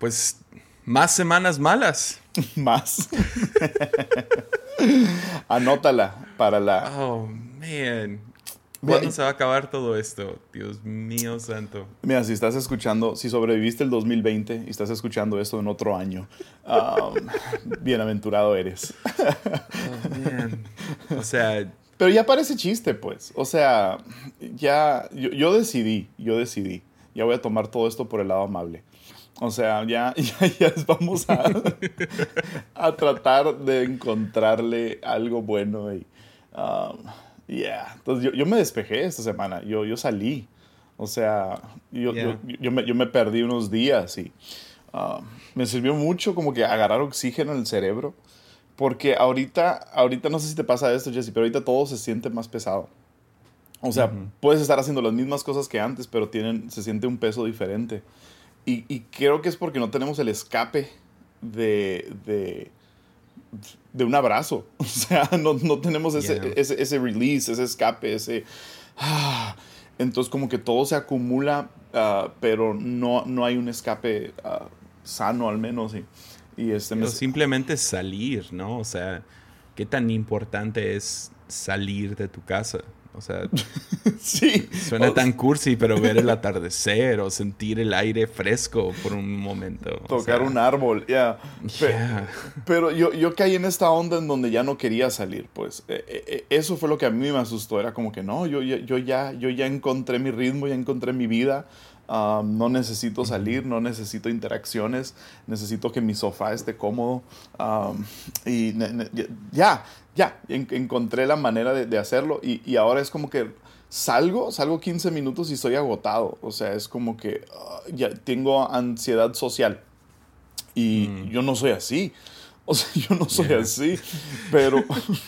pues más semanas malas. más. Anótala para la. Oh, man. ¿Cuándo se va a acabar todo esto? Dios mío santo. Mira, si estás escuchando, si sobreviviste el 2020 y estás escuchando esto en otro año, um, bienaventurado eres. Oh, o sea... Pero ya parece chiste, pues. O sea, ya, yo, decidí, yo decidí. Ya voy a tomar todo esto por el lado amable. O sea, ya, ya, vamos a, a tratar de encontrarle algo bueno y... Um, Yeah. Entonces yo, me despejé esta semana. Yo, yo salí. O sea, yo, yo, me, yo me, perdí unos días y ah, me sirvió mucho como que agarrar oxígeno en el cerebro. Porque ahorita, ahorita no sé si te pasa esto, Jesse, pero ahorita todo se siente más pesado. O sea, puedes estar haciendo las mismas cosas que antes, pero tienen, se siente un peso diferente. Y, y creo que es porque no tenemos el escape de, de, de un abrazo. O sea, no, no tenemos ese, ese, ese, release, ese escape, ese... Ah, entonces como que todo se acumula, uh, pero no, no hay un escape uh, sano al menos. Y, y este pero simplemente salir, ¿no? O sea, ¿qué tan importante es salir de tu casa? O sea, sí. Suena tan cursi, pero ver el atardecer o sentir el aire fresco por un momento. Tocar un árbol, ya. Pero, yo, yo caí en esta onda en donde ya no quería salir, pues. E, e, e, eso fue lo que a mí me asustó. Era como que no, yo, yo, ya, yo ya encontré mi ritmo, ya encontré mi vida. Um, no necesito salir, no necesito interacciones, necesito que mi sofá esté cómodo. Um, y ya, ya, encontré la manera de, hacerlo y, ahora es como que salgo, salgo 15 minutos y estoy agotado. O sea, es como que ah, ya tengo ansiedad social y mm. yo no soy así. O sea, yo no soy así, pero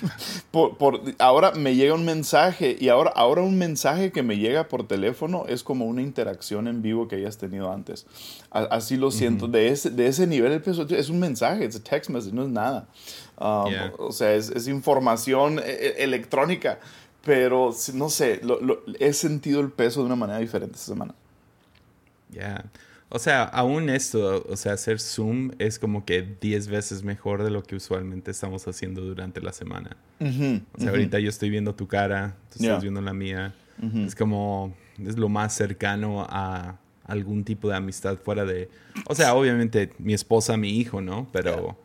por, ahora me llega un mensaje y ahora, ahora un mensaje que me llega por teléfono es como una interacción en vivo que hayas tenido antes. así lo siento, de, ese, de ese nivel es un mensaje, es un text message, no es nada. Um, o sea, es, información e, e, electrónica, pero no sé, he sentido el peso de una manera diferente esta semana. Ya. O sea, aún esto, o sea, hacer Zoom es como que 10 veces mejor de lo que usualmente estamos haciendo durante la semana. o sea, ahorita yo estoy viendo tu cara, tú estás viendo la mía. Es como, es lo más cercano a algún tipo de amistad fuera de, o sea, obviamente mi esposa, mi hijo, ¿no? Pero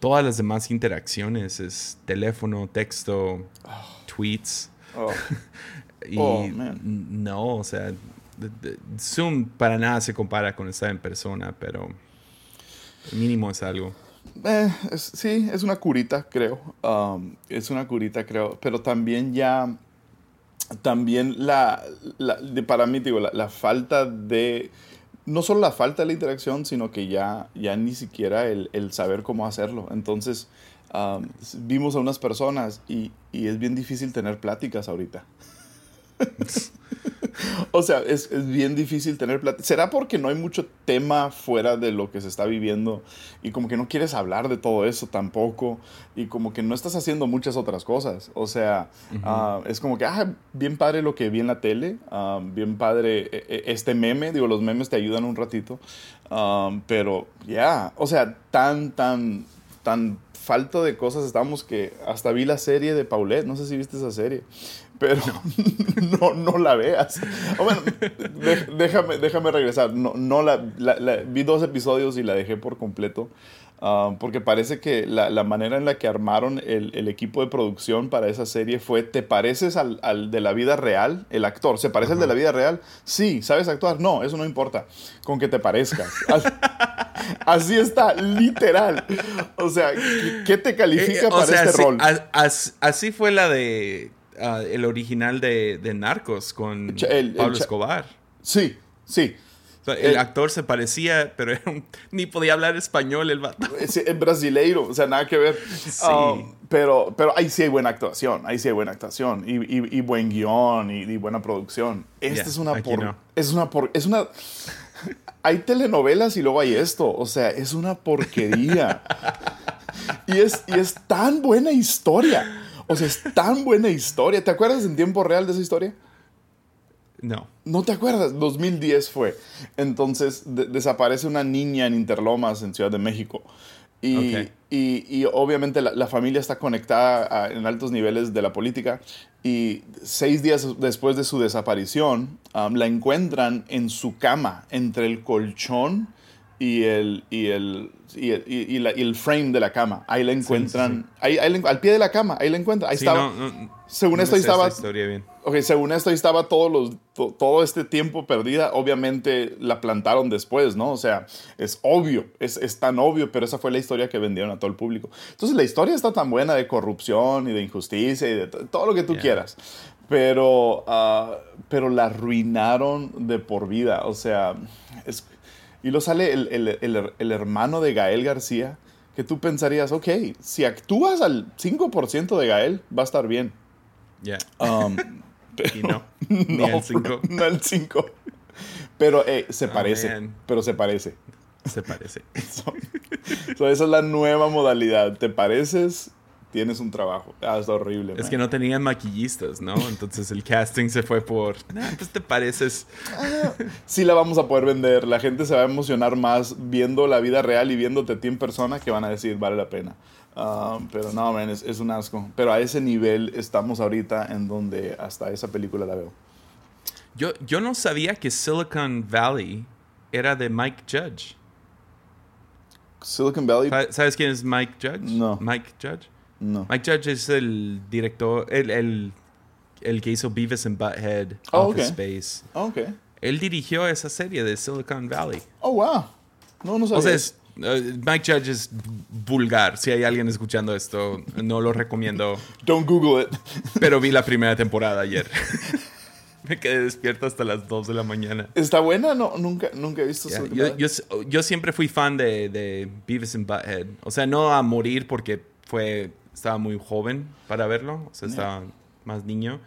todas las demás interacciones es teléfono, texto, oh. tweets. Oh. y oh, no, o sea, Zoom para nada se compara con estar en persona, pero mínimo es algo. Eh, sí, es una curita, creo. Um, es una curita, creo. Pero también ya, también la, para mí, digo, la, falta de, no solo la falta de la interacción, sino que ya, ya ni siquiera el, saber cómo hacerlo. Entonces, um, vimos a unas personas y, y es bien difícil tener pláticas ahorita. o sea, es, bien difícil tener plata. ¿Será porque no hay mucho tema fuera de lo que se está viviendo y como que no quieres hablar de todo eso tampoco y como que no estás haciendo muchas otras cosas? O sea, ah, es como que, ah, bien padre lo que vi en la tele, ah, bien padre e, e, este meme, digo, los memes te ayudan un ratito, ah, pero ya, o sea, tan, tan, tan falto de cosas estamos que hasta vi la serie de Paulette, no sé si viste esa serie pero no, no la veas. bueno, déjame, déjame regresar. No, no la, vi dos episodios y la dejé por completo. Ah, porque parece que la, la, manera en la que armaron el, el, equipo de producción para esa serie fue, ¿te pareces al, al de la vida real? El actor, ¿se parece al de la vida real? Sí, ¿sabes actuar? No, eso no importa. Con que te parezcas. Así, está, literal. O sea, ¿qué te califica eh, para este rol? así fue la de Ah, el original de, Narcos con Pablo Escobar. Sí, sí. el, actor se parecía, pero ni podía hablar español el vato. Es, brasileiro, o sea, nada que ver. Um, pero, pero ahí sí hay buena actuación, ahí sí hay buena actuación y, buen guion y, buena producción. Esta es una por, es una por, es una hay telenovelas y luego hay esto, o sea, es una porquería. y es y es tan buena historia. O sea, es tan buena historia. ¿Te acuerdas en tiempo real de esa historia? No. ¿No te acuerdas? 2010 fue. Entonces desaparece una niña en Interlomas, en Ciudad de México. Y, y, obviamente la, familia está conectada en altos niveles de la política. Y seis días después de su desaparición, um, la encuentran en su cama, entre el colchón y el, y el, y el, frame de la cama. Ahí la encuentran, Ahí, al pie de la cama, ahí la encuentran. Ahí estaba. según esto, ahí estaba. Bien. Ok, según esto, ahí estaba todo, los, todo este tiempo perdida. Obviamente la plantaron después, ¿no? O sea, es obvio, es, es, tan obvio, pero esa fue la historia que vendieron a todo el público. Entonces, la historia está tan buena de corrupción y de injusticia y de todo lo que tú quieras. Pero, uh, pero la arruinaron de por vida. O sea, es y lo sale el, el, el, hermano de Gael García, que tú pensarías, ok, si actúas al 5% de Gael, va a estar bien. Ya. Um, y no, ni el 5. No el 5. Pero eh, se parece. Pero se parece. Se parece. esa es la nueva modalidad. Te pareces tienes un trabajo. Ah, es horrible. Es que no tenían maquillistas, ¿no? Entonces el casting se fue por, nah, pues te pareces. Sí la vamos a poder vender. La gente se va a emocionar más viendo la vida real y viéndote a ti en persona que van a decir, vale la pena. Ah, pero no, man, es, es un asco. Pero a ese nivel estamos ahorita en donde hasta esa película la veo. Yo, yo no sabía que Silicon Valley era de Mike Judge. Silicon Valley. ¿Sabes quién es Mike Judge? No. Mike Judge. No. Mike Judge es el director, el, el, el que hizo Beavis and Butthead, oh, Office Space. Oh, okay. Él dirigió esa serie de Silicon Valley. Oh, wow. No, no sabía. O sea, es, uh, Mike Judge es vulgar. Si hay alguien escuchando esto, no lo recomiendo. Don't Google it. Pero vi la primera temporada ayer. Me quedé despierto hasta las 2 de la mañana. ¿Está buena? No, nunca, nunca he visto yeah, yo, yo, yo, siempre fui fan de, de Beavis and Butthead. O sea, no a morir porque fue estaba muy joven para verlo, o sea, estaba más niño.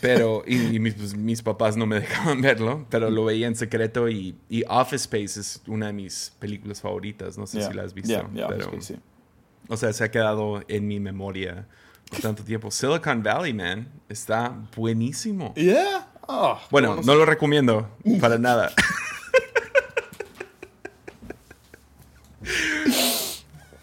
Pero, y, mis, mis, papás no me dejaban verlo, pero lo veía en secreto y, y, Office Space es una de mis películas favoritas, no sé si la has visto. pero, O sea, se ha quedado en mi memoria por tanto tiempo. Silicon Valley, man, está buenísimo. Yeah. Oh, bueno, no lo recomiendo para nada.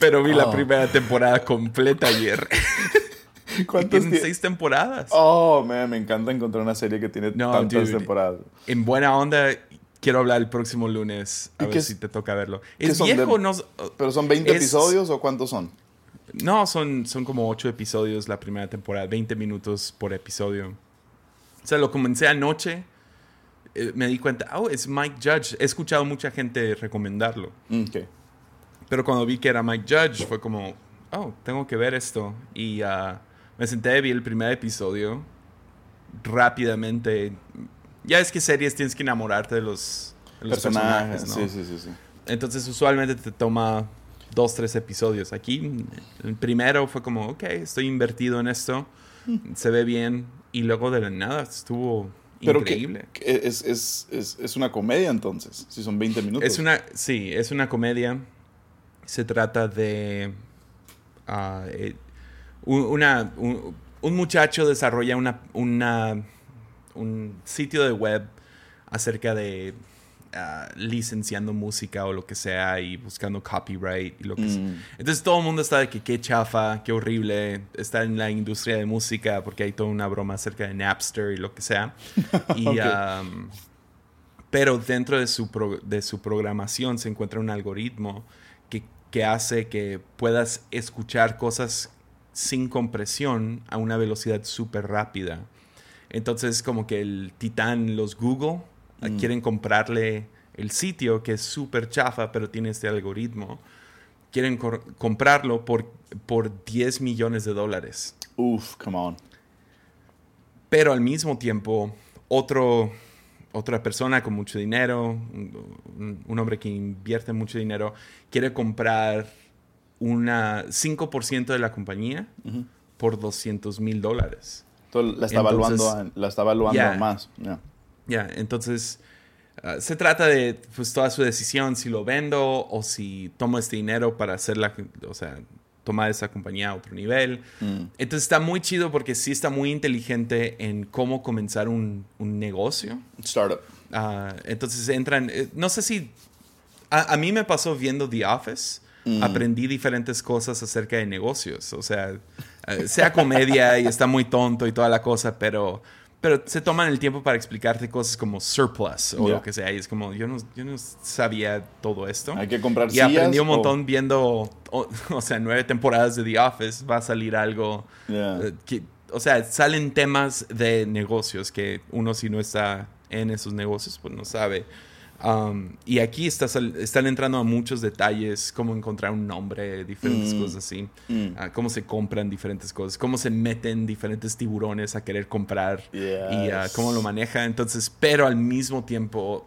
Pero vi la oh. primera temporada completa ayer. ¿Cuántas tienen seis temporadas. Oh, man, me encanta encontrar una serie que tiene tantas temporadas. En buena onda, quiero hablar el próximo lunes. A ver si te toca verlo. Es viejo, no, ¿Pero son 20 episodios o cuántos son? No, son, son como 8 episodios la primera temporada. 20 minutos por episodio. O sea, lo comencé anoche. Eh, me di cuenta, oh, es Mike Judge. He escuchado mucha gente recomendarlo. Okay. Pero cuando vi que era Mike Judge, fue como, oh, tengo que ver esto. Y uh, me senté, vi el primer episodio rápidamente. Ya es que series tienes que enamorarte de los, personajes, ¿no? Sí, sí, sí, sí. Entonces, usualmente te toma dos, tres episodios. Aquí, el primero fue como, ok, estoy invertido en esto, se ve bien. Y luego de la nada estuvo increíble. es, es, es, es, una comedia entonces, si son 20 minutos. Es una, sí, es una comedia se trata de ah, eh, una, un, muchacho desarrolla una, una, un sitio de web acerca de ah, licenciando música o lo que sea y buscando copyright y lo que sea. Mm. Entonces todo el mundo está de que qué chafa, qué horrible, está en la industria de música porque hay toda una broma acerca de Napster y lo que sea. y, pero dentro de su, de su programación se encuentra un algoritmo que hace que puedas escuchar cosas sin compresión a una velocidad súper rápida. Entonces, como que el Titán, los Google, mm. quieren comprarle el sitio que es súper chafa, pero tiene este algoritmo. Quieren comprarlo por, por 10 millones de dólares. Uf, come on. Pero al mismo tiempo, otro otra persona con mucho dinero, un, hombre que invierte mucho dinero, quiere comprar una 5% de la compañía por 200 mil dólares. la está evaluando, la está evaluando más. Ya, entonces ah, se trata de pues, toda su decisión, si lo vendo o si tomo este dinero para hacer la, o sea, tomar esa compañía a otro nivel. Mm. Entonces está muy chido porque sí está muy inteligente en cómo comenzar un, un negocio. Startup. Ah, entonces entran, eh, no sé si, a, mí me pasó viendo The Office, mm. aprendí diferentes cosas acerca de negocios, o sea, eh, sea comedia y está muy tonto y toda la cosa, pero pero se toman el tiempo para explicarte cosas como surplus o lo que sea. Y es como, yo no, yo no sabía todo esto. Hay que comprar Y aprendí un montón viendo, o, sea, nueve temporadas de The Office. Va a salir algo. Eh, que, o sea, salen temas de negocios que uno si no está en esos negocios, pues no sabe. Um, y aquí están entrando a muchos detalles, cómo encontrar un nombre, diferentes mm. cosas así, mm. ah, cómo se compran diferentes cosas, cómo se meten diferentes tiburones a querer comprar y ah, cómo lo maneja. Entonces, pero al mismo tiempo,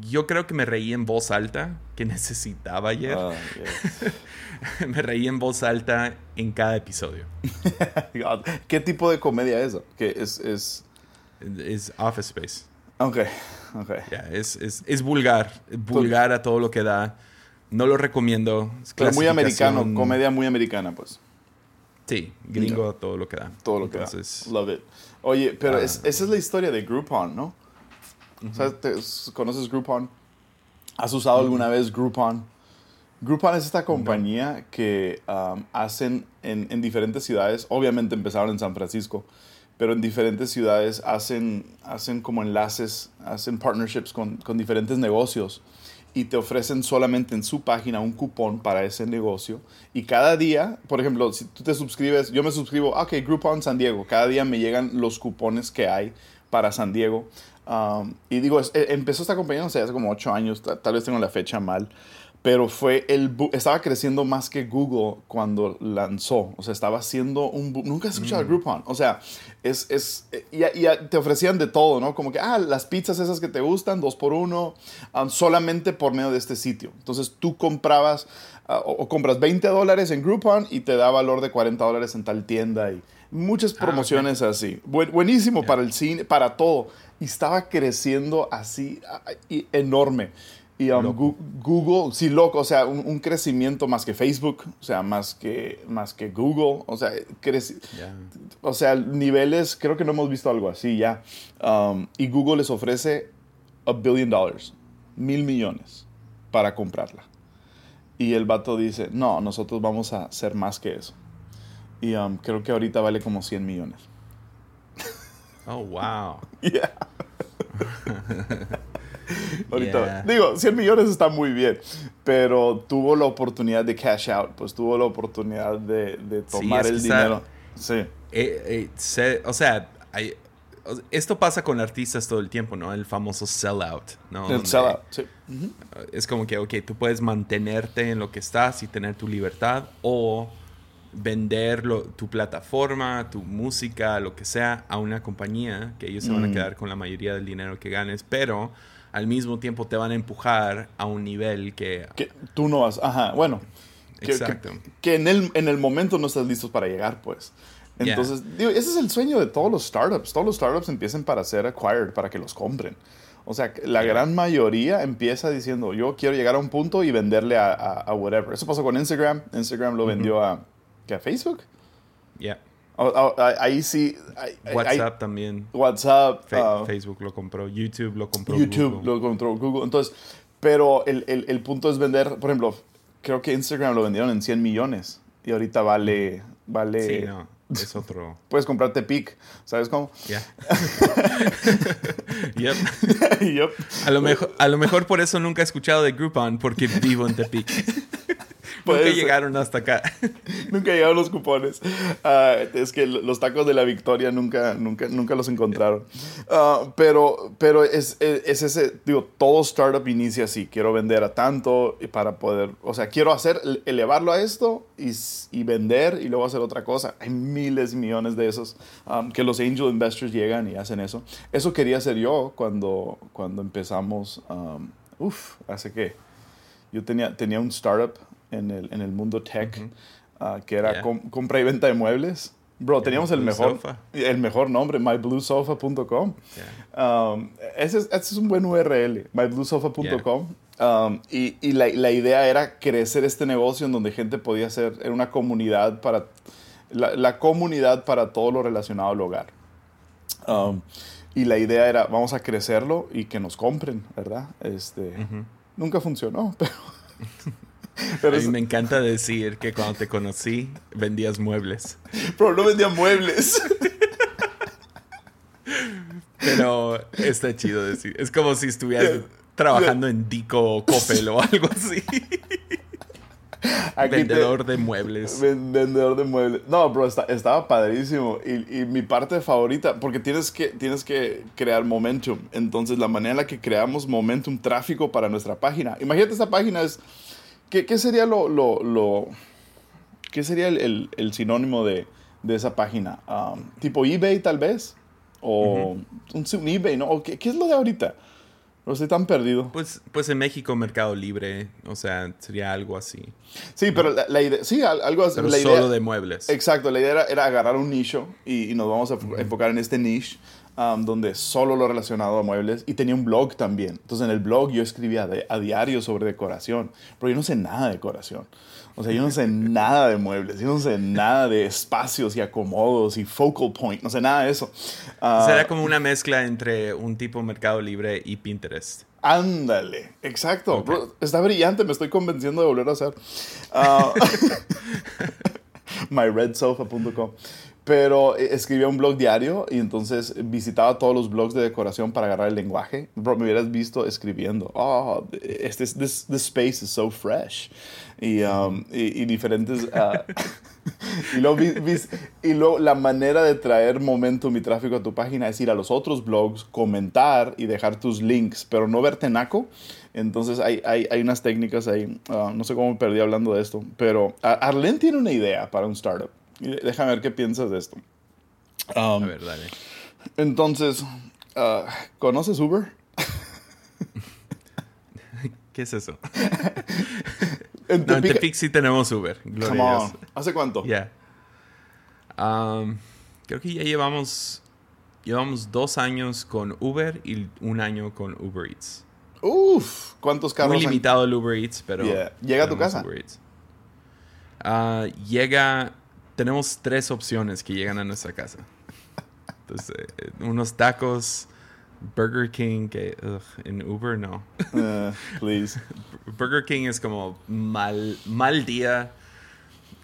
yo creo que me reí en voz alta, que necesitaba ayer. Ah, me reí en voz alta en cada episodio. ¿Qué tipo de comedia es eso? Que es, es... es Office Space. Ok, ok. es, es, es, vulgar, vulgar a todo lo que da. No lo recomiendo. Pero muy americano, comedia muy americana, pues. Sí, gringo a todo lo que da. Todo lo que da. Love it. Oye, pero ah. esa es la historia de Groupon, ¿no? ¿Conoces Groupon? ¿Has usado alguna vez Groupon? Groupon es esta compañía que um, hacen en, en, diferentes ciudades. Obviamente empezaron en San Francisco pero en diferentes ciudades hacen, hacen como enlaces, hacen partnerships con, con, diferentes negocios y te ofrecen solamente en su página un cupón para ese negocio. Y cada día, por ejemplo, si tú te suscribes, yo me suscribo, ok, Groupon San Diego, cada día me llegan los cupones que hay para San Diego. Um, y digo, e, empezó esta compañía, no sé, hace como ocho años, tal vez tengo la fecha mal, pero fue el estaba creciendo más que Google cuando lanzó. O sea, estaba haciendo un Nunca has escuchado mm. Groupon. O sea, es, es y, te ofrecían de todo, ¿no? Como que, ah, las pizzas esas que te gustan, dos por uno, um, solamente por medio de este sitio. Entonces tú comprabas uh, o, compras 20 dólares en Groupon y te da valor de 40 dólares en tal tienda y muchas ah, promociones así. buenísimo para el cine, para todo. Y estaba creciendo así enorme. Y um, Google, sí, loco, o sea, un, crecimiento más que Facebook, o sea, más que, más que Google, o sea, crece, o sea, niveles, creo que no hemos visto algo así ya. Um, y Google les ofrece a billion dollars, mil millones, para comprarla. Y el vato dice, no, nosotros vamos a hacer más que eso. Y um, creo que ahorita vale como 100 millones. Oh, wow. yeah. Ahorita, digo, 100 millones está muy bien, pero tuvo la oportunidad de cash out, pues tuvo la oportunidad de, de tomar el dinero. Sí. Eh, eh, o sea, esto pasa con artistas todo el tiempo, ¿no? El famoso sellout, ¿no? El sellout, sí. Es como que, ok, tú puedes mantenerte en lo que estás y tener tu libertad o vender tu plataforma, tu música, lo que sea, a una compañía que ellos se van a mm. quedar con la mayoría del dinero que ganes, pero al mismo tiempo te van a empujar a un nivel que... que tú no vas, ajá, bueno. Exacto. Que, en, el, en el momento no estás listo para llegar, pues. Entonces, digo, ese es el sueño de todos los startups. Todos los startups empiezan para ser acquired, para que los compren. O sea, la gran mayoría empieza diciendo, yo quiero llegar a un punto y venderle a, a, whatever. Eso pasó con Instagram. Instagram lo vendió a, a Facebook. Yeah. Ahí sí. WhatsApp también. WhatsApp. Ah, Facebook lo compró. YouTube lo compró. YouTube lo compró Google. Entonces, pero el, el, el, punto es vender, por ejemplo, creo que Instagram lo vendieron en 100 millones y ahorita vale. vale sí, no. Es otro. Puedes comprarte PIC, ¿sabes cómo? Ya. yep. yep. A, lo mejor, a lo mejor por eso nunca he escuchado de Groupon, porque vivo en Tepic. Nunca llegaron hasta acá. nunca llegaron los cupones. Ah, es que los tacos de la victoria nunca, nunca, nunca los encontraron. Ah, pero pero es, es, ese, digo, todo startup inicia así. Quiero vender a tanto para poder, o sea, quiero hacer, elevarlo a esto y, y vender y luego hacer otra cosa. Hay miles, millones de esos um, que los angel investors llegan y hacen eso. Eso quería hacer yo cuando, cuando empezamos, um, uff, hace que yo tenía, tenía un startup en el, en el mundo tech, ah, que era compra y venta de muebles. Bro, teníamos el mejor, el mejor nombre, mybluesofa.com. Um, ese, es, ese, es, un buen URL, mybluesofa.com. Um, y, y la, la, idea era crecer este negocio en donde gente podía ser, era una comunidad para, la, la comunidad para todo lo relacionado al hogar. Um, y la idea era, vamos a crecerlo y que nos compren, ¿verdad? Este, Nunca funcionó, pero... pero a mí me encanta decir que cuando te conocí vendías muebles. Pero no vendía muebles. pero está chido decir. Es como si estuvieras trabajando en Dico o Coppel o algo así. vendedor de muebles. Vendedor de muebles. No, bro, estaba padrísimo. Y, mi parte favorita, porque tienes que, tienes que crear momentum. Entonces, la manera en la que creamos momentum, tráfico para nuestra página. Imagínate, esa página es. ¿Qué, qué sería lo, lo, lo, ¿Qué sería el, el, sinónimo de, de, esa página? Um, ¿Tipo eBay, tal vez? O un, eBay, ¿no? ¿Qué, ¿Qué es lo de ahorita? No estoy tan perdido. Pues, pues en México, Mercado Libre, o sea, sería algo así. Sí, pero la, idea, sí, algo así. Pero solo de muebles. Exacto, la idea era, agarrar un nicho y, nos vamos a enfocar en este niche um, donde solo lo relacionado a muebles y tenía un blog también. Entonces en el blog yo escribía a diario sobre decoración, pero yo no sé nada de decoración. O sea, yo no sé nada de muebles, yo no sé nada de espacios y acomodos y focal point, no sé nada de eso. Uh, Será como una mezcla entre un tipo Mercado Libre y Pinterest. Ándale, exacto. está brillante, me estoy convenciendo de volver a hacer. Uh, myredsofa.com. Pero eh, escribía un blog diario y entonces visitaba todos los blogs de decoración para agarrar el lenguaje. Bro, me hubieras visto escribiendo. Oh, este, this, this space is so fresh. Y, um, y, diferentes... Uh, y, luego, y luego la manera de traer momentum y tráfico a tu página es ir a los otros blogs, comentar y dejar tus links, pero no verte naco. Entonces hay, hay, hay unas técnicas ahí. Uh, no sé cómo me perdí hablando de esto, pero Arlen tiene una idea para un startup. Déjame ver qué piensas de esto. a ver, dale. Entonces, uh, ¿conoces Uber? ¿Qué es eso? en Tepic, sí tenemos Uber. Gloria ¿Hace cuánto? Ya. Um, creo que ya llevamos, llevamos dos años con Uber y un año con Uber Eats. Uf, ¿cuántos carros? Muy limitado el Uber Eats, pero. ¿Llega a tu casa? Uh, llega tenemos tres opciones que llegan a nuestra casa. Entonces, eh, unos tacos, Burger King, que en Uber no. Uh, please. Burger King es como mal, mal día.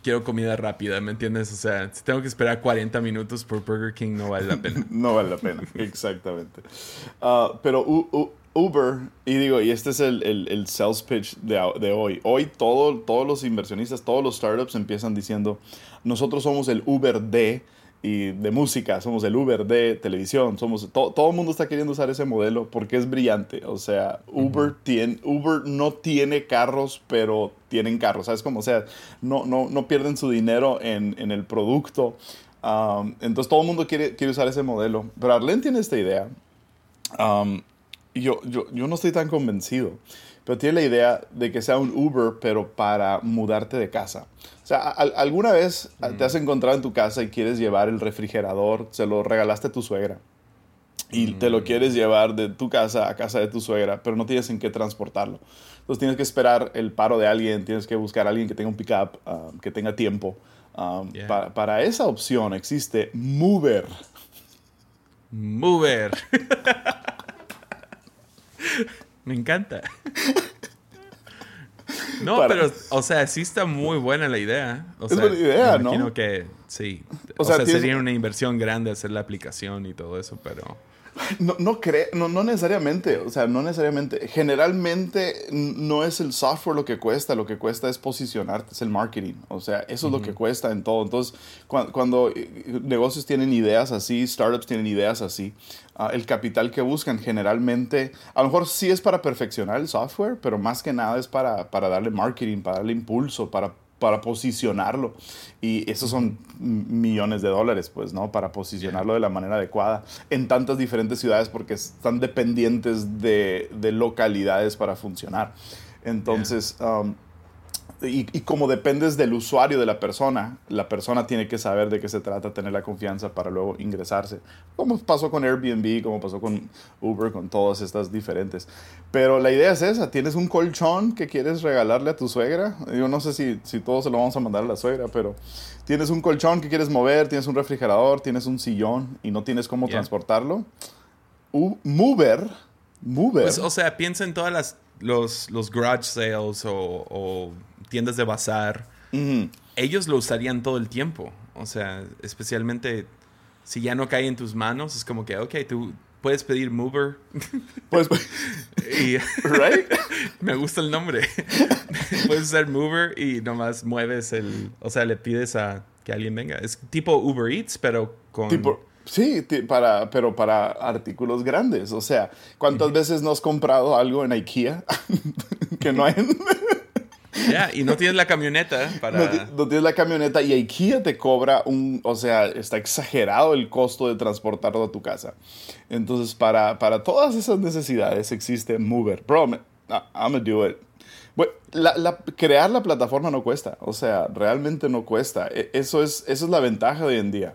Quiero comida rápida, ¿me entiendes? O sea, si tengo que esperar 40 minutos por Burger King, no vale la pena. no vale la pena, exactamente. Uh, pero Uber, y digo, y este es el, el, sales pitch de, de, hoy. Hoy todo, todos los inversionistas, todos los startups empiezan diciendo, nosotros somos el Uber de, y de música, somos el Uber de televisión, somos todo el mundo está queriendo usar ese modelo porque es brillante. O sea, Uber, tiene, Uber no tiene carros, pero tienen carros, ¿sabes cómo? O sea, no, no, no pierden su dinero en, en el producto. Um, entonces todo el mundo quiere, quiere usar ese modelo. Pero Arlen tiene esta idea. Um, yo, yo, yo no estoy tan convencido pero tiene la idea de que sea un Uber, pero para mudarte de casa. O sea, ¿alguna vez te has encontrado en tu casa y quieres llevar el refrigerador, se lo regalaste a tu suegra? Y te lo mm. quieres llevar de tu casa a casa de tu suegra, pero no tienes en qué transportarlo. Entonces tienes que esperar el paro de alguien, tienes que buscar a alguien que tenga un pickup, um, que tenga tiempo. Um, para, para esa opción existe Mover. Mover. Me encanta. No, pero, o sea, sí está muy buena la idea. O es buena idea, me imagino que sí. O, sea, sería una inversión grande hacer la aplicación y todo eso, pero... No, no, no, no, necesariamente, o sea, no necesariamente. Generalmente no es el software lo que cuesta, lo que cuesta es posicionarte, es el marketing. O sea, eso es lo que cuesta en todo. Entonces, cuando, eh, negocios tienen ideas así, startups tienen ideas así, ah, el capital que buscan generalmente, a lo mejor sí es para perfeccionar el software, pero más que nada es para, para darle marketing, para darle impulso, para para posicionarlo. Y esos son millones de dólares, pues, ¿no? Para posicionarlo de la manera adecuada en tantas diferentes ciudades porque están dependientes de, de localidades para funcionar. Entonces, um, y, como dependes del usuario de la persona, la persona tiene que saber de qué se trata, tener la confianza para luego ingresarse. Como pasó con Airbnb, como pasó con Uber, con todas estas diferentes. Pero la idea es esa, tienes un colchón que quieres regalarle a tu suegra. Yo no sé si, si todos se lo vamos a mandar a la suegra, pero tienes un colchón que quieres mover, tienes un refrigerador, tienes un sillón y no tienes cómo transportarlo. mover, mover. Pues, o sea, piensa en todas las los, los garage sales o tiendas de bazar, ellos lo usarían todo el tiempo. O sea, especialmente si ya no cae en tus manos, es como que, ok, tú puedes pedir Mover. Pues, y, right? me gusta el nombre. puedes usar Mover y nomás mueves el, o sea, le pides a que alguien venga. Es tipo Uber Eats, pero con... sí, para, pero para artículos grandes. O sea, ¿cuántas veces no has comprado algo en IKEA que no hay... Ya, y no tienes la camioneta para... No, tienes la camioneta y IKEA te cobra un... O sea, está exagerado el costo de transportarlo a tu casa. Entonces, para, para todas esas necesidades existe Mover. Bro, I'm gonna do it. la, crear la plataforma no cuesta. O sea, realmente no cuesta. E, eso es, eso es la ventaja de hoy en día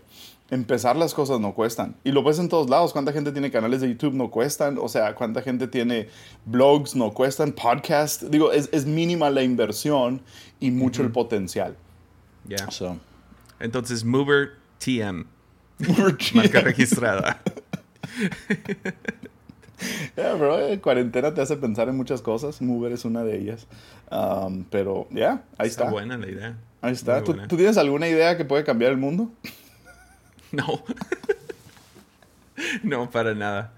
empezar las cosas no cuestan. Y lo ves en todos lados. ¿Cuánta gente tiene canales de YouTube? No cuestan. O sea, ¿cuánta gente tiene blogs? No cuestan. Podcasts. Digo, es, es mínima la inversión y mucho el potencial. Ya. Entonces, Mover TM. Mover TM. Marca registrada. Yeah, bro, eh, cuarentena te hace pensar en muchas cosas. Mover es una de ellas. Um, pero, ya, ahí está. Está buena la idea. Ahí está. ¿Tú, ¿Tú, tienes alguna idea que puede cambiar el mundo? No. no, para nada.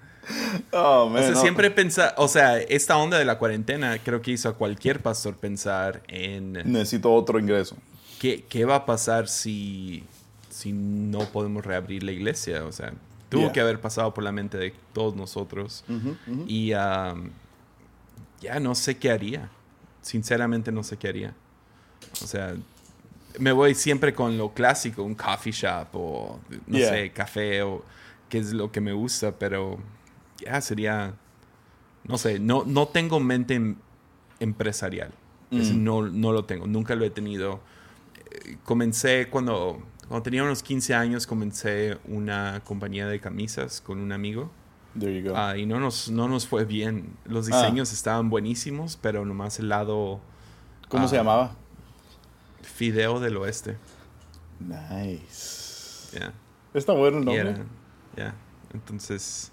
Oh, o sea, siempre pensar, o sea, esta onda de la cuarentena creo que hizo a cualquier pastor pensar en... Necesito otro ingreso. ¿Qué, qué va a pasar si, si no podemos reabrir la iglesia? O sea, tuvo que haber pasado por la mente de todos nosotros. Y um, ya no sé qué haría. Sinceramente no sé qué haría. O sea, me voy siempre con lo clásico, un coffee shop o, no sé, café o qué es lo que me gusta, pero ya sería, no sé, no, no tengo mente em, empresarial. Mm. no, no lo tengo, nunca lo he tenido. Eh, comencé cuando, cuando tenía unos 15 años, comencé una compañía de camisas con un amigo. There you go. Ah, y no nos, no nos fue bien. Los ah. diseños estaban buenísimos, pero nomás el lado... ¿Cómo se ah, llamaba? Fideo del Oeste. Nice. Yeah. Está bueno el nombre. Ya. Entonces,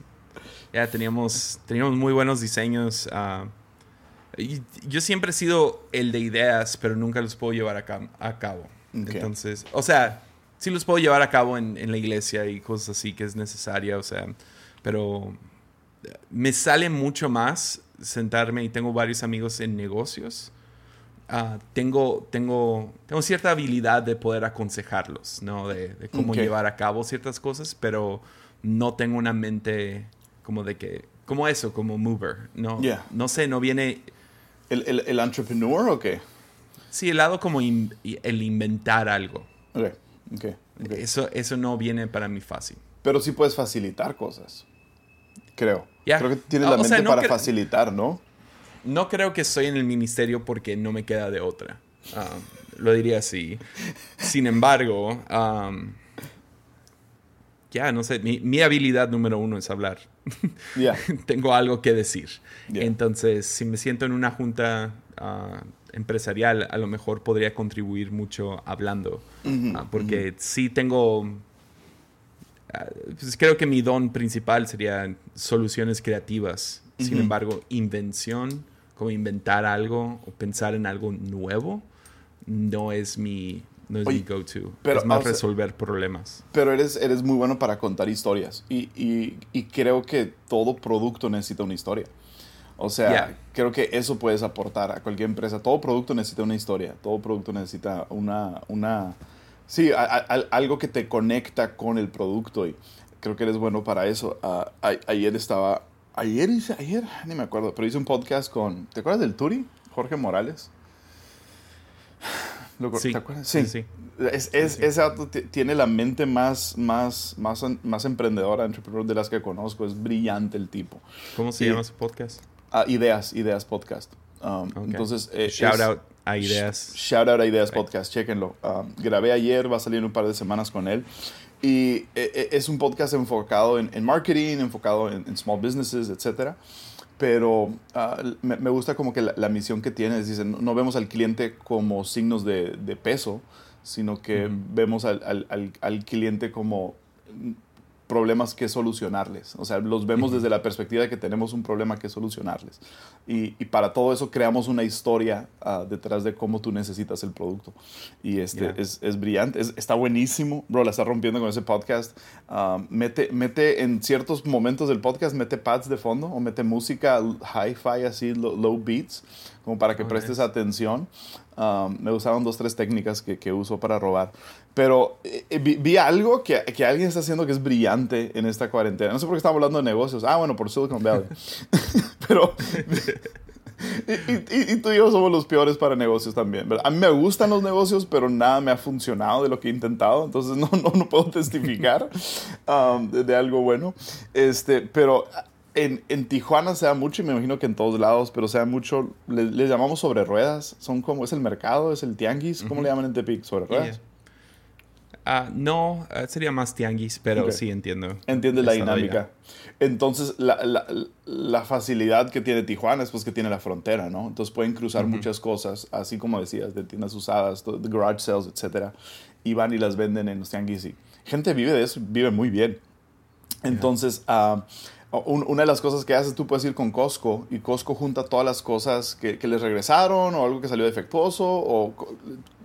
ya teníamos, teníamos muy buenos diseños. Uh, yo siempre he sido el de ideas, pero nunca los puedo llevar a, cabo. Entonces, o sea, sí los puedo llevar a cabo en, en, la iglesia y cosas así que es necesaria, o sea, pero me sale mucho más sentarme y tengo varios amigos en negocios Ah, tengo, tengo, tengo cierta habilidad de poder aconsejarlos, ¿no? De, cómo llevar a cabo ciertas cosas, pero no tengo una mente como de que, como eso, como mover, ¿no? No sé, no viene... ¿El, el, el entrepreneur o qué? Sí, el lado como el inventar algo. Okay. Okay. Eso, eso no viene para mí fácil. Pero sí puedes facilitar cosas, creo. Creo que tienes la mente para facilitar, ¿no? No creo que estoy en el ministerio porque no me queda de otra. Um, lo diría así. Sin embargo, um, ya, no sé, mi, habilidad número uno es hablar. Tengo algo que decir. Entonces, si me siento en una junta uh, empresarial, a lo mejor podría contribuir mucho hablando. Uh, porque sí tengo... Pues creo que mi don principal sería soluciones creativas. Sin embargo, invención como inventar algo o pensar en algo nuevo, no es mi, no es mi go-to. Es más resolver problemas. Pero eres, eres muy bueno para contar historias y, y, y creo que todo producto necesita una historia. O sea, creo que eso puedes aportar a cualquier empresa. Todo producto necesita una historia, todo producto necesita una, una sí, algo que te conecta con el producto y creo que eres bueno para eso. Uh, ayer estaba Ayer hice, ayer, ni me acuerdo, pero hice un podcast con, ¿te acuerdas del Turi? Jorge Morales. sí, ¿Te acuerdas? Sí. sí, Es, es, Ese auto tiene la mente más, más, más, más emprendedora, entrepreneur de las que conozco. Es brillante el tipo. ¿Cómo se llama su podcast? Ah, ideas, Ideas Podcast. Um, entonces, eh, shout out a Ideas. Shout out a Ideas Podcast, chequenlo. Um, grabé ayer, va a salir en un par de semanas con él. Y e, e, es un podcast enfocado en, marketing, enfocado en, small businesses, etc. Pero ah, me, gusta como que la, misión que tiene es, no, no, vemos al cliente como signos de, de peso, sino que vemos al, al, al, cliente como problemas que solucionarles. O sea, los vemos desde la perspectiva de que tenemos un problema que solucionarles. Y, y para todo eso creamos una historia ah, detrás de cómo tú necesitas el producto. Y este es, es, brillante, está buenísimo. Bro, la está rompiendo con ese podcast. Ah, mete, mete en ciertos momentos del podcast, mete pads de fondo o mete música hi-fi así, low, beats, como para que prestes atención. Ah, me usaron dos, tres técnicas que, que uso para robar. Pero eh, eh, vi, algo que, que, alguien está haciendo que es brillante en esta cuarentena. No sé por qué estamos hablando de negocios. Ah, bueno, por Silicon Valley. Pero... y, y, tú y yo somos los peores para negocios también. A mí me gustan los negocios, pero nada me ha funcionado de lo que he intentado. Entonces no, no, no puedo testificar um, de, algo bueno. Este, pero en, en, Tijuana se da mucho, y me imagino que en todos lados, pero se da mucho, le, llamamos sobre ruedas. Son como, es el mercado, es el tianguis. ¿Cómo le llaman en Tepic? Sobre ruedas. Ah, no, ah, sería más tianguis, pero sí entiendo. Entiende la dinámica. Entonces, la, la, la, facilidad que tiene Tijuana es pues que tiene la frontera, ¿no? Entonces pueden cruzar muchas cosas, así como decías, de tiendas usadas, de garage sales, etcétera, y van y las venden en los tianguis. Y gente vive de eso, vive muy bien. Entonces, ah, una de las cosas que haces, tú puedes ir con Costco y Costco junta todas las cosas que, que les regresaron o algo que salió defectuoso o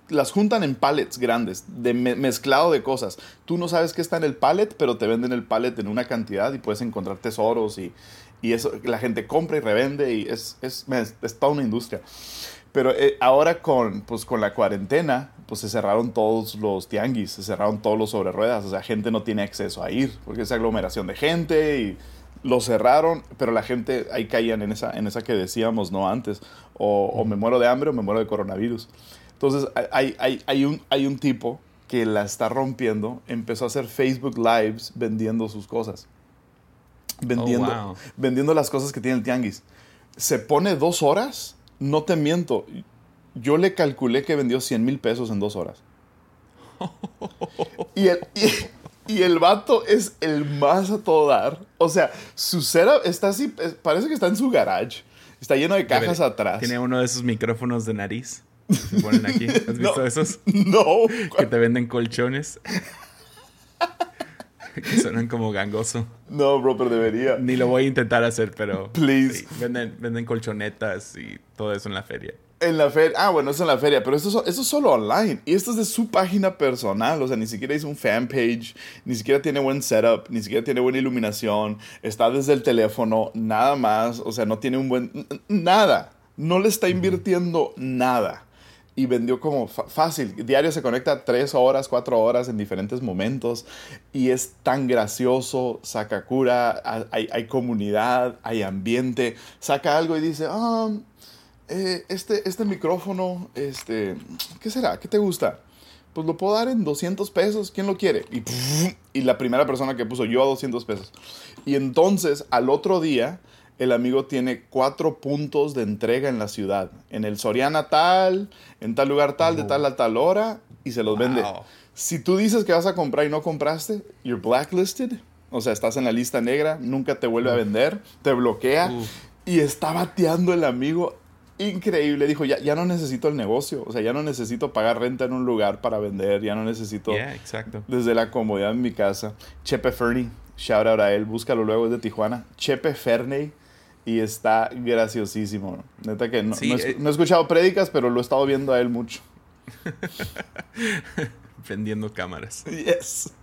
las juntan en pallets grandes, de mezclado de cosas. Tú no sabes qué está en el pallet, pero te venden el pallet en una cantidad y puedes encontrar tesoros y, y eso la gente compra y revende y es, es, es toda una industria. Pero eh, ahora con, pues, con la cuarentena, pues se cerraron todos los tianguis, se cerraron todos los sobre ruedas, o sea, gente no tiene acceso a ir, porque es aglomeración de gente y lo cerraron, pero la gente ahí caían en esa, en esa que decíamos, ¿no? Antes, o, o me muero de hambre o me muero de coronavirus. Entonces, hay, hay, hay, un, hay un tipo que la está rompiendo, empezó a hacer Facebook Lives vendiendo sus cosas. Vendiendo, oh, vendiendo las cosas que tiene el tianguis. Se pone dos horas, no te miento. Yo le calculé que vendió 100 mil pesos en dos horas. y, el, y, el vato es el más a todo dar. O sea, su setup está así, parece que está en su garage. Está lleno de cajas atrás. Tiene uno de esos micrófonos de nariz se ponen aquí. ¿Has visto esos? No. Que te venden colchones. que suenan como gangoso. No, bro, pero debería. Ni lo voy a intentar hacer, pero. Please. venden, venden colchonetas y todo eso en la feria. En la feria. Ah, bueno, eso en la feria, pero esto, esto es solo online. Y esto es de su página personal. O sea, ni siquiera hizo un fan page, ni siquiera tiene buen setup, ni siquiera tiene buena iluminación. Está desde el teléfono, nada más. O sea, no tiene un buen. Nada. No le está invirtiendo nada y vendió como fácil. Diario se conecta tres horas, cuatro horas en diferentes momentos y es tan gracioso, saca cura, hay, hay comunidad, hay ambiente, saca algo y dice, ah, eh, este, este micrófono, este, ¿qué será? ¿Qué te gusta? Pues lo puedo dar en 200 pesos, ¿quién lo quiere? Y, y la primera persona que puso yo a 200 pesos. Y entonces al otro día el amigo tiene cuatro puntos de entrega en la ciudad. En el Soriana tal, en tal lugar tal, de tal a tal hora, y se los vende. Si tú dices que vas a comprar y no compraste, you're blacklisted. O sea, estás en la lista negra, nunca te vuelve a vender, te bloquea. Y está bateando el amigo increíble. Dijo, ya, ya no necesito el negocio. O sea, ya no necesito pagar renta en un lugar para vender. Ya no necesito... exacto. Desde la comodidad de mi casa. Chepe Fernie, shout out a él. Búscalo luego, es de Tijuana. Chepe Ferney y está graciosísimo. Neta que no, eh, no, he, escuchado prédicas, pero lo he estado viendo a él mucho. Vendiendo cámaras. Yes.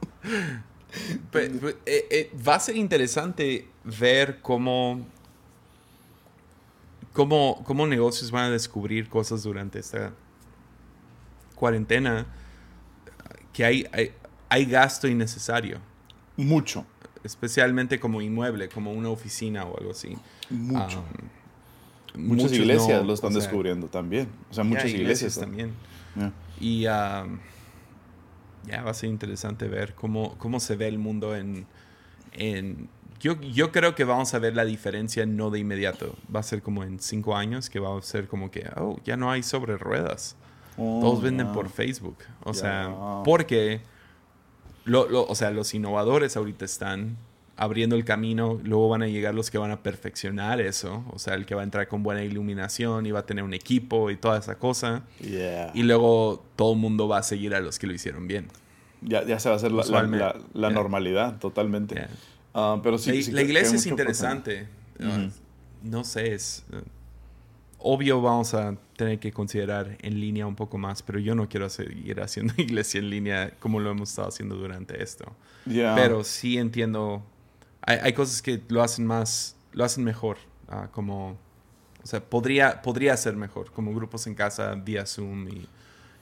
Eh, eh, va a ser interesante ver cómo, cómo, cómo negocios van a descubrir cosas durante esta cuarentena que hay, hay, hay gasto innecesario. Mucho. Especialmente como inmueble, como una oficina o algo así. Mucho. muchas iglesias lo están descubriendo también. O sea, muchas iglesias, también. Y ya va a ser interesante ver cómo, cómo se ve el mundo en, en yo, yo creo que vamos a ver la diferencia no de inmediato. Va a ser como en cinco años que va a ser como que, oh, ya no hay sobre ruedas. Oh, Todos venden por Facebook. O sea, porque lo, o sea, los innovadores ahorita están abriendo el camino, luego van a llegar los que van a perfeccionar eso, o sea, el que va a entrar con buena iluminación y va a tener un equipo y toda esa cosa. Y luego todo el mundo va a seguir a los que lo hicieron bien. Ya, ya se va a hacer la, la, normalidad, totalmente. Ah, pero sí, la, iglesia es interesante. Ah, no sé, es obvio vamos a tener que considerar en línea un poco más, pero yo no quiero seguir haciendo iglesia en línea como lo hemos estado haciendo durante esto. Pero sí entiendo, hay, cosas que lo hacen más, lo hacen mejor, ah, como, o sea, podría, podría ser mejor, como grupos en casa vía Zoom y,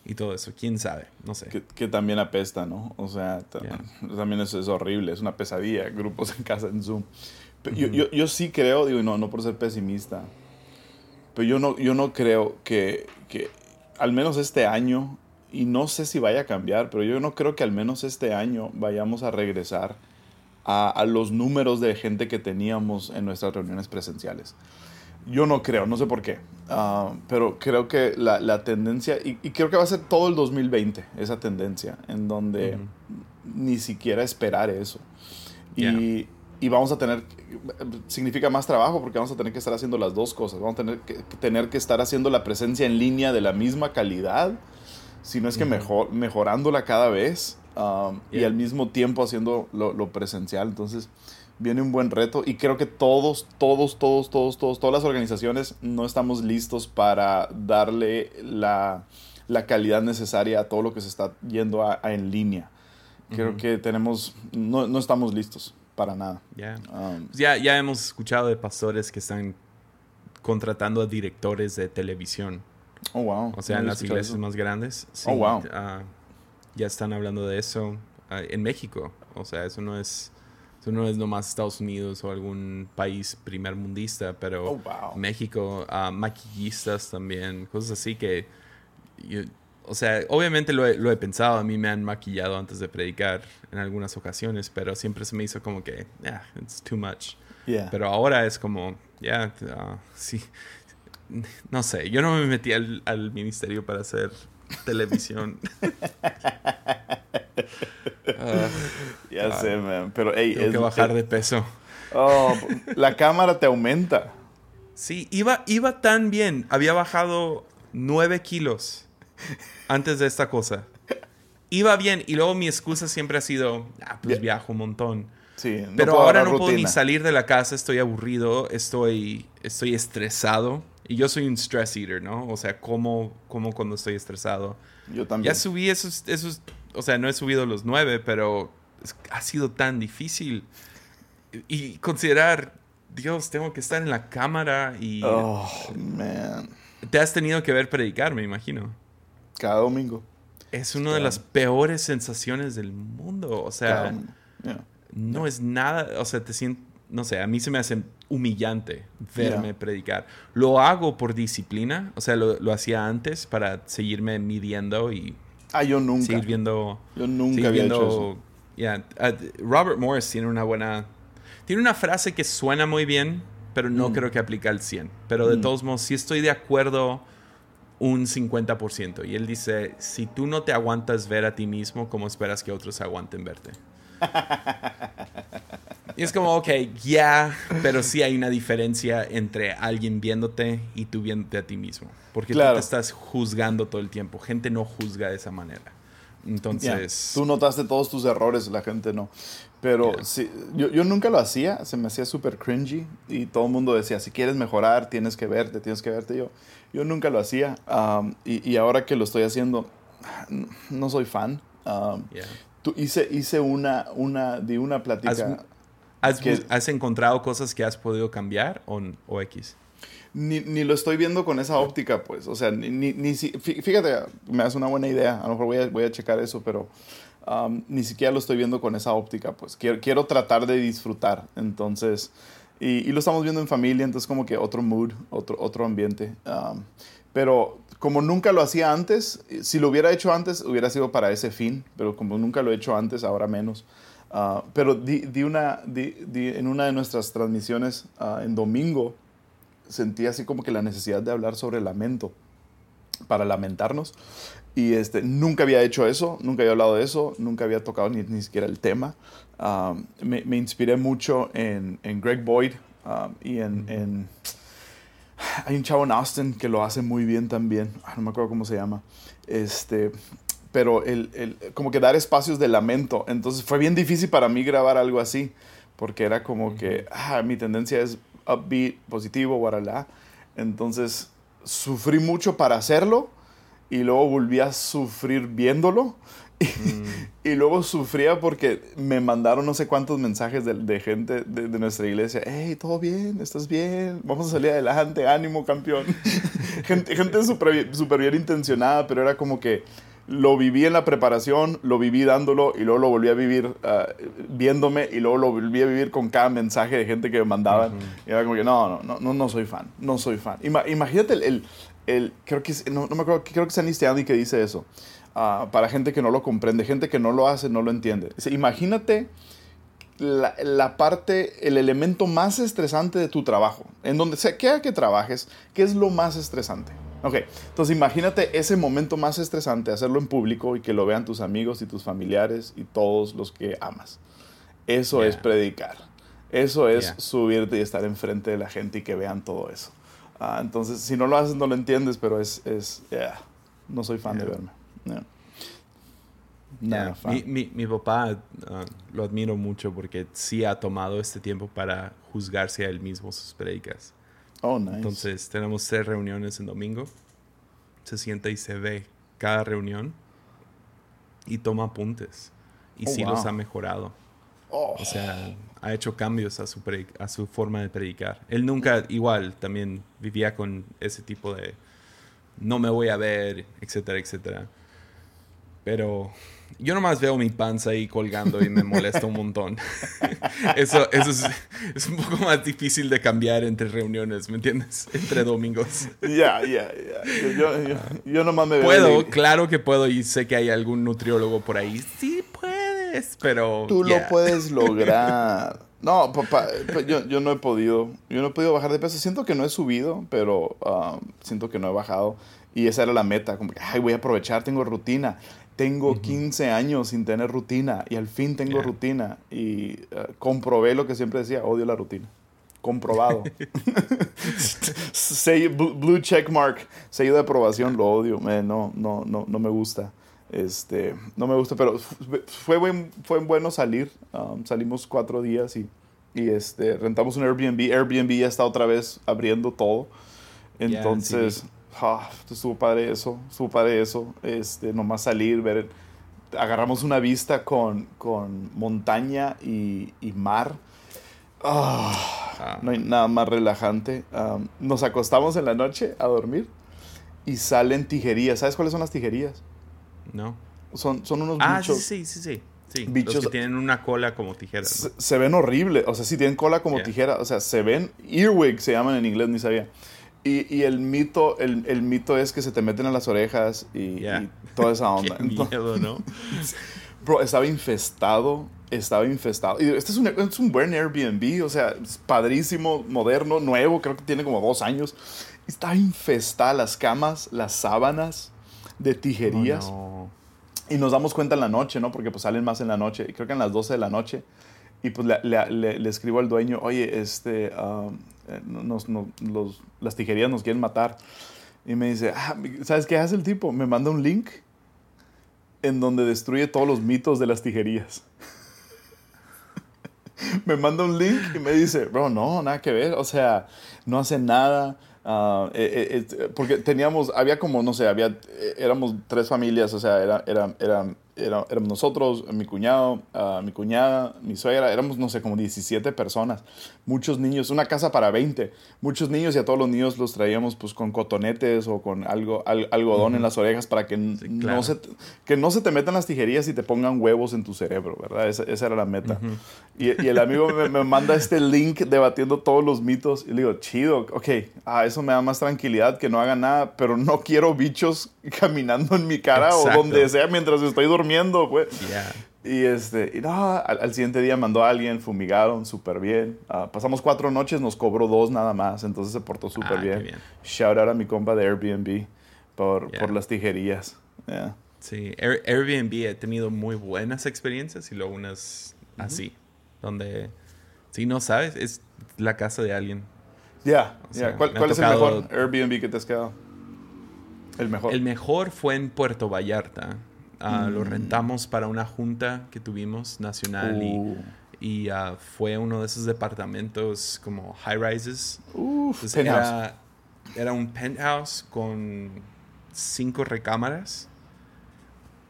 y todo eso, quién sabe, no sé. Que, también apesta, ¿no? O sea, también eso es horrible, es una pesadilla, grupos en casa en Zoom. yo, yo, yo sí creo, digo, no, no por ser pesimista, pero yo no, yo no creo que, que, al menos este año, y no sé si vaya a cambiar, pero yo no creo que al menos este año vayamos a regresar a, a los números de gente que teníamos en nuestras reuniones presenciales. Yo no creo, no sé por qué, ah, pero creo que la, la tendencia, y, creo que va a ser todo el 2020, esa tendencia, en donde ni siquiera esperar eso. Y, y vamos a tener, significa más trabajo porque vamos a tener que estar haciendo las dos cosas. Vamos a tener que, tener que estar haciendo la presencia en línea de la misma calidad, si no es que mejor, mejorándola cada vez um, y al mismo tiempo haciendo lo, presencial. Entonces viene un buen reto y creo que todos, todos, todos, todos, todos, todas las organizaciones no estamos listos para darle la, la calidad necesaria a todo lo que se está yendo a, en línea. Creo que tenemos, no, no estamos listos para nada. Um, ya, ya hemos escuchado de pastores que están contratando a directores de televisión. Oh, wow. O sea, en las iglesias más grandes. oh, wow. Ah, ya están hablando de eso ah, en México. O sea, eso no es no es nomás Estados Unidos o algún país primer mundista, pero oh, México, uh, maquillistas también, cosas así que o sea, obviamente lo he, pensado, a mí me han maquillado antes de predicar en algunas ocasiones, pero siempre se me hizo como que, yeah, it's too much. Pero ahora es como, yeah, uh, sí, no sé, yo no me metí al, ministerio para hacer televisión. ya sé, man. Pero, hey, Tengo que bajar de peso. Oh, la cámara te aumenta. Sí, iba, iba tan bien. Había bajado nueve kilos antes de esta cosa. Iba bien y luego mi excusa siempre ha sido, ah, pues viajo un montón. Sí, Pero ahora no puedo ni salir de la casa, estoy aburrido, estoy, estoy estresado. Y yo soy un stress eater, ¿no? O sea, como, como cuando estoy estresado. Yo también. Ya subí esos, esos, o sea, no he subido los nueve, pero ha sido tan difícil. Y considerar, Dios, tengo que estar en la cámara y... Oh, man. Te has tenido que ver predicar, me imagino. Cada domingo. Es una de las peores sensaciones del mundo. O sea, no es nada. O sea, te siento. No sé, a mí se me hace humillante verme predicar. Lo hago por disciplina. O sea, lo, hacía antes para seguirme midiendo y. Ah, yo nunca. Seguir viendo. Yo nunca había hecho eso. Uh, Robert Morris tiene una buena. Tiene una frase que suena muy bien, pero no mm. creo que aplica al 100. Pero de mm. todos modos, sí estoy de acuerdo un 50%. Y él dice, si tú no te aguantas ver a ti mismo, ¿cómo esperas que otros aguanten verte? y es como, ok, ya, pero sí hay una diferencia entre alguien viéndote y tú viéndote a ti mismo. Porque tú te estás juzgando todo el tiempo. Gente no juzga de esa manera. Entonces... Tú notaste todos tus errores, la gente no. Pero sí, yo, yo, nunca lo hacía, se me hacía súper cringy y todo el mundo decía, si quieres mejorar, tienes que verte, tienes que verte. Yo, yo nunca lo hacía y, y, ahora que lo estoy haciendo, no soy fan. tú, hice, hice una, una, de una plática. ¿Has, has, encontrado cosas que has podido cambiar o, o X? Ni, ni, lo estoy viendo con esa óptica, pues. O sea, ni, ni, fíjate, me hace una buena idea. A lo mejor voy a, voy a checar eso, pero ni siquiera lo estoy viendo con esa óptica, pues. Quiero, quiero tratar de disfrutar. Entonces, y, lo estamos viendo en familia, entonces como que otro mood, otro, otro ambiente. pero como nunca lo hacía antes, si lo hubiera hecho antes, hubiera sido para ese fin, pero como nunca lo he hecho antes, ahora menos. Ah, pero di, una, en una de nuestras transmisiones ah, en domingo, sentí así como que la necesidad de hablar sobre lamento, para lamentarnos. Y este, nunca había hecho eso, nunca había hablado de eso, nunca había tocado ni, ni siquiera el tema. Ah, me, me, inspiré mucho en, en Greg Boyd y en, en, Hay un chavo en Austin que lo hace muy bien también, no me acuerdo cómo se llama. Este, pero el, el, como que dar espacios de lamento. Entonces fue bien difícil para mí grabar algo así, porque era como que ah, mi tendencia es upbeat, positivo, guaralá. Entonces sufrí mucho para hacerlo y luego volví a sufrir viéndolo. Y, luego sufría porque me mandaron no sé cuántos mensajes de, gente de, nuestra iglesia. Hey, todo bien, estás bien, vamos a salir adelante, ánimo, campeón. gente gente súper super bien intencionada, pero era como que lo viví en la preparación, lo viví dándolo y luego lo volví a vivir ah, viéndome y luego lo volví a vivir con cada mensaje de gente que me mandaban. Y era como que no, no, no, no soy fan, no soy fan. imagínate el, el, creo que, no, no, me acuerdo, creo que es Andy que dice eso. Ah, para gente que no lo comprende, gente que no lo hace, no lo entiende. imagínate la, la, parte, el elemento más estresante de tu trabajo, en donde sea que trabajes, ¿qué es lo más estresante? Ok, entonces imagínate ese momento más estresante, hacerlo en público y que lo vean tus amigos y tus familiares y todos los que amas. Eso es predicar. Eso es subirte y estar enfrente de la gente y que vean todo eso. Ah, entonces, si no lo haces, no lo entiendes, pero es, es no soy fan de verme. Mi, mi, mi, papá ah, lo admiro mucho porque sí ha tomado este tiempo para juzgarse a él mismo sus predicas. Oh, nice. Entonces tenemos tres reuniones en domingo. Se sienta y se ve cada reunión y toma apuntes. Y oh, sí los ha mejorado. Oh. O sea, ha hecho cambios a su, a su forma de predicar. Él nunca, igual, también vivía con ese tipo de no me voy a ver, etcétera, etcétera. Pero yo nomás veo mi panza ahí colgando y me molesta un montón. eso eso es, un poco más difícil de cambiar entre reuniones, ¿me entiendes? Entre domingos. Ya, ya, ya. Yo nomás me veo. Puedo, claro que puedo y sé que hay algún nutriólogo por ahí. Sí, puedes, pero. Tú lo puedes lograr. No, papá, yo, yo, no he podido. Yo no he podido bajar de peso. Siento que no he subido, pero um, siento que no he bajado. Y esa era la meta. Como que, ay, voy a aprovechar, tengo rutina. Tengo 15 años sin tener rutina y al fin tengo rutina. Y uh, comprobé lo que siempre decía, odio la rutina. Comprobado. blue check mark, sello de aprobación, lo odio. no, no, no, no me gusta. Este, no me gusta, pero fue, buen, fue bueno salir. Um, salimos cuatro días y, y este, rentamos un Airbnb. Airbnb ya está otra vez abriendo todo. Entonces, ah, estuvo padre eso, estuvo padre eso. Este, nomás salir, ver. Agarramos una vista con, con montaña y, y mar. Ah, ah. No hay nada más relajante. Um, nos acostamos en la noche a dormir y salen tijerías. ¿Sabes cuáles son las tijerías? No. Son, son unos ah, bichos. sí, sí, sí. sí. Bichos los que tienen una cola como tijera. Se, ven horribles. O sea, sí tienen cola como tijera. O sea, se ven. Earwig se llaman en inglés, ni sabía. Y, y el mito el, el, mito es que se te meten en las orejas y, toda esa onda. Qué miedo, ¿no? bro, estaba infestado. Estaba infestado. Y este es un, es un buen Airbnb. O sea, es padrísimo, moderno, nuevo. Creo que tiene como dos años. Estaba infestada las camas, las sábanas de tijerías. Y nos damos cuenta en la noche, ¿no? Porque pues salen más en la noche. Y creo que en las 12 de la noche. Y pues le, le, escribo al dueño, oye, este, um, eh, nos, los, las tijerías nos quieren matar. Y me dice, ah, ¿sabes qué hace el tipo? Me manda un link en donde destruye todos los mitos de las tijerías. me manda un link y me dice, bro, no, nada que ver. O sea, no hace nada. Ah, eh, eh, porque teníamos, había como, no sé, había, éramos tres familias, o sea, era, era, era éramos nosotros, mi cuñado, uh, mi cuñada, mi suegra, éramos, no sé, como 17 personas, muchos niños, una casa para 20, muchos niños y a todos los niños los traíamos pues con cotonetes o con algo, algodón en las orejas para que, no se, que no se te metan las tijerías y te pongan huevos en tu cerebro, ¿verdad? Esa, esa era la meta. y, y, el amigo me, me, manda este link debatiendo todos los mitos y le digo, chido, ok, ah, eso me da más tranquilidad que no haga nada, pero no quiero bichos caminando en mi cara o donde sea mientras estoy durmiendo, pues. Y, este, y no, al, siguiente día mandó a alguien, fumigaron súper bien. Ah, pasamos cuatro noches, nos cobró dos nada más, entonces se portó súper ah, bien. Shout out a mi compa de Airbnb por, por las tijerías. Sí, Airbnb he tenido muy buenas experiencias y luego unas así, donde si no sabes, es la casa de alguien. Ya, ¿Cuál, es el mejor Airbnb que te has quedado? El mejor. El mejor fue en Puerto Vallarta. Lo mm. rentamos para una junta que tuvimos nacional y, uh. y ah, fue uno de esos departamentos como high rises. era, era, un penthouse con cinco recámaras.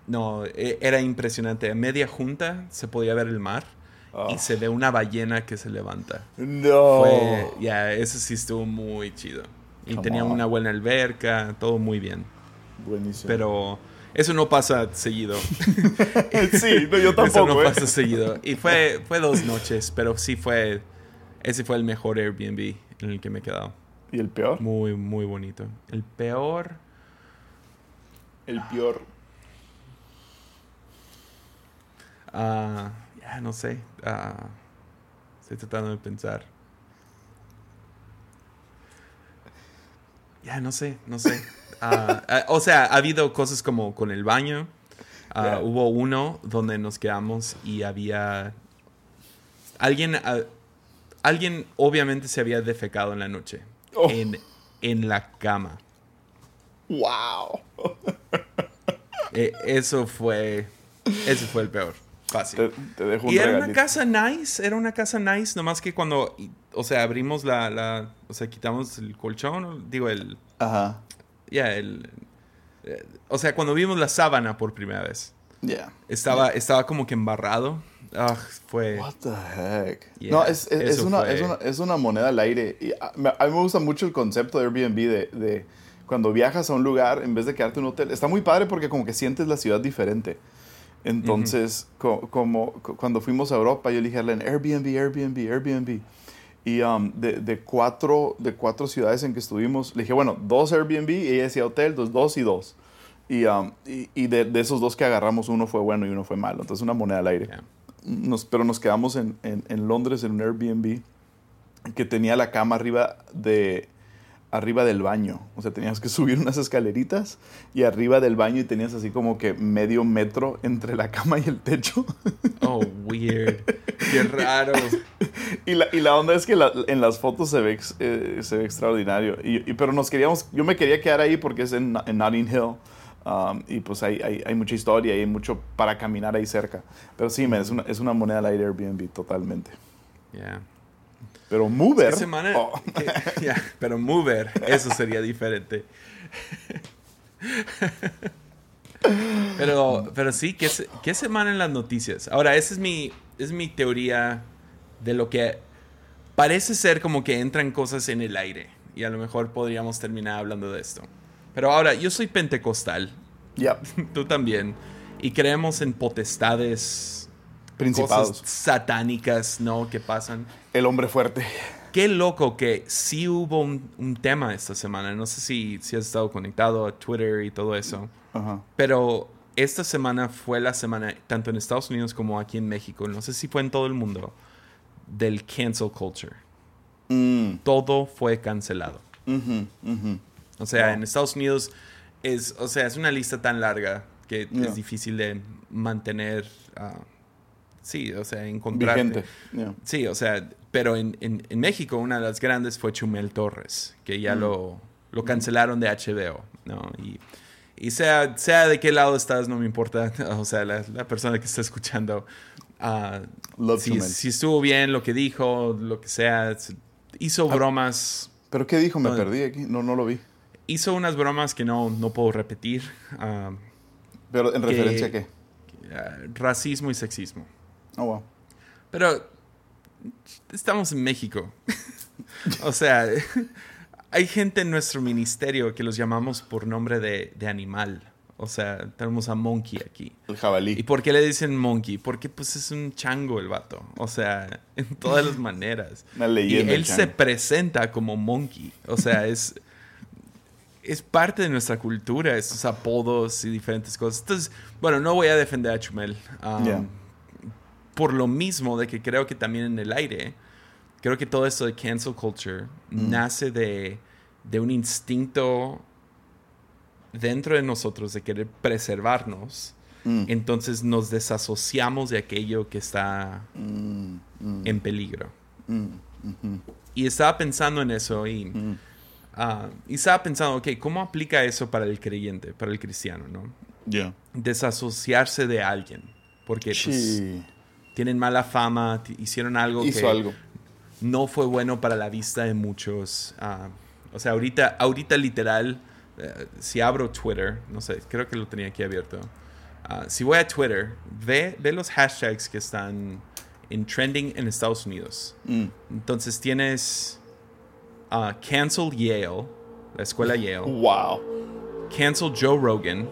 No, e, era impresionante. A media junta se podía ver el mar y ah. se ve una ballena que se levanta. No. ya, eso sí estuvo muy chido. Y tenía una buena alberca, todo muy bien. Buenísimo. Pero eso no pasa seguido. sí, yo tampoco. Eso no ¿eh? pasa seguido. Y fue, fue dos noches, pero sí fue. Ese fue el mejor Airbnb en el que me he quedado. ¿Y el peor? Muy, muy bonito. El peor. El peor. Ah, ya no sé. Ah, estoy tratando de pensar. Ya no sé, no sé. Ah, o sea, ha habido cosas como con el baño. Ah, hubo uno donde nos quedamos y había alguien, alguien obviamente se había defecado en la noche oh. en, en la cama. Wow. E, eso fue, eso fue el peor. Fácil. y era una casa nice, era una casa nice, nomás que cuando, o sea, abrimos la, la o sea, quitamos el colchón, digo, el... Ajá ya, el... Eh, o sea, cuando vimos la sábana por primera vez. Ya. Estaba, estaba como que embarrado. Ah, fue... What the heck? no, es, es, una, es, una, moneda al aire. Y a, mí me gusta mucho el concepto de Airbnb de, de, cuando viajas a un lugar, en vez de quedarte en un hotel. Está muy padre porque como que sientes la ciudad diferente. Entonces, como cuando fuimos a Europa, yo le dije a Airbnb, Airbnb, Airbnb. Y um, de, de, cuatro, de cuatro ciudades en que estuvimos, le dije, bueno, dos Airbnb y ella decía hotel, dos, dos y dos. Y, um, y, y de, de, esos dos que agarramos, uno fue bueno y uno fue malo. Entonces, una moneda al aire. Nos, pero nos quedamos en, en, en Londres en un Airbnb que tenía la cama arriba de, arriba del baño. O sea, tenías que subir unas escaleritas y arriba del baño y tenías así como que medio metro entre la cama y el techo. Oh, weird. Qué raro. y, la, y la onda es que en las fotos se ve, eh, se ve extraordinario. Y, pero nos queríamos, yo me quería quedar ahí porque es en, en Notting Hill. Um, y pues hay, hay, hay, mucha historia y hay mucho para caminar ahí cerca. Pero sí, es, una, es una moneda al aire Airbnb totalmente. Yeah. Pero Mover. semana, oh. pero Mover, eso sería diferente. pero, pero sí, ¿qué, ¿qué, semana en las noticias? Ahora, esa es mi, es mi teoría de lo que parece ser como que entran cosas en el aire. Y a lo mejor podríamos terminar hablando de esto. Pero ahora, yo soy pentecostal. Ya. Tú también. Y creemos en potestades principados. satánicas, ¿no? Que pasan. El hombre fuerte. Qué loco que sí hubo un, tema esta semana. No sé si, si, has estado conectado a Twitter y todo eso. Pero esta semana fue la semana, tanto en Estados Unidos como aquí en México, no sé si fue en todo el mundo, del cancel culture. Mm. Todo fue cancelado. O sea, en Estados Unidos es, o sea, es una lista tan larga que es difícil de mantener. Uh, Sí, o sea, encontrar. Sí, o sea, pero en, en, México una de las grandes fue Chumel Torres, que ya mm. lo, lo, cancelaron de HBO, ¿no? Y, y, sea, sea de qué lado estás, no me importa, o sea, la, la persona que está escuchando, uh, si, si, estuvo bien lo que dijo, lo que sea, hizo ah, bromas. ¿Pero qué dijo? Me perdí aquí, no, no lo vi. Hizo unas bromas que no, no puedo repetir. Uh, ¿Pero en referencia a qué? Uh, racismo y sexismo. Oh, Pero estamos en México. o sea, hay gente en nuestro ministerio que los llamamos por nombre de, animal. O sea, tenemos a Monkey aquí. El jabalí. ¿Y por qué le dicen Monkey? Porque pues es un chango el vato. O sea, en todas las maneras. Una leyenda. Y él se presenta como Monkey. O sea, es, es parte de nuestra cultura, estos apodos y diferentes cosas. Entonces, bueno, no voy a defender a Chumel. Um, por lo mismo de que creo que también en el aire, creo que todo esto de cancel culture Mm. nace de, de un instinto dentro de nosotros de querer preservarnos. Mm. Entonces nos desasociamos de aquello que está Mm, en peligro. Y estaba pensando en eso y, ah, y estaba pensando, ok, ¿cómo aplica eso para el creyente, para el cristiano, no? Ya. Desasociarse de alguien. Porque pues. Tienen mala fama, hicieron algo Hizo que algo. no fue bueno para la vista de muchos. Ah, o sea, ahorita, ahorita literal, eh, si abro Twitter, no sé, creo que lo tenía aquí abierto. Ah, si voy a Twitter, ve, ve los hashtags que están en trending en Estados Unidos. Mm. Entonces tienes ah, Cancel Yale, la escuela Yale. Wow. Cancel Joe Rogan.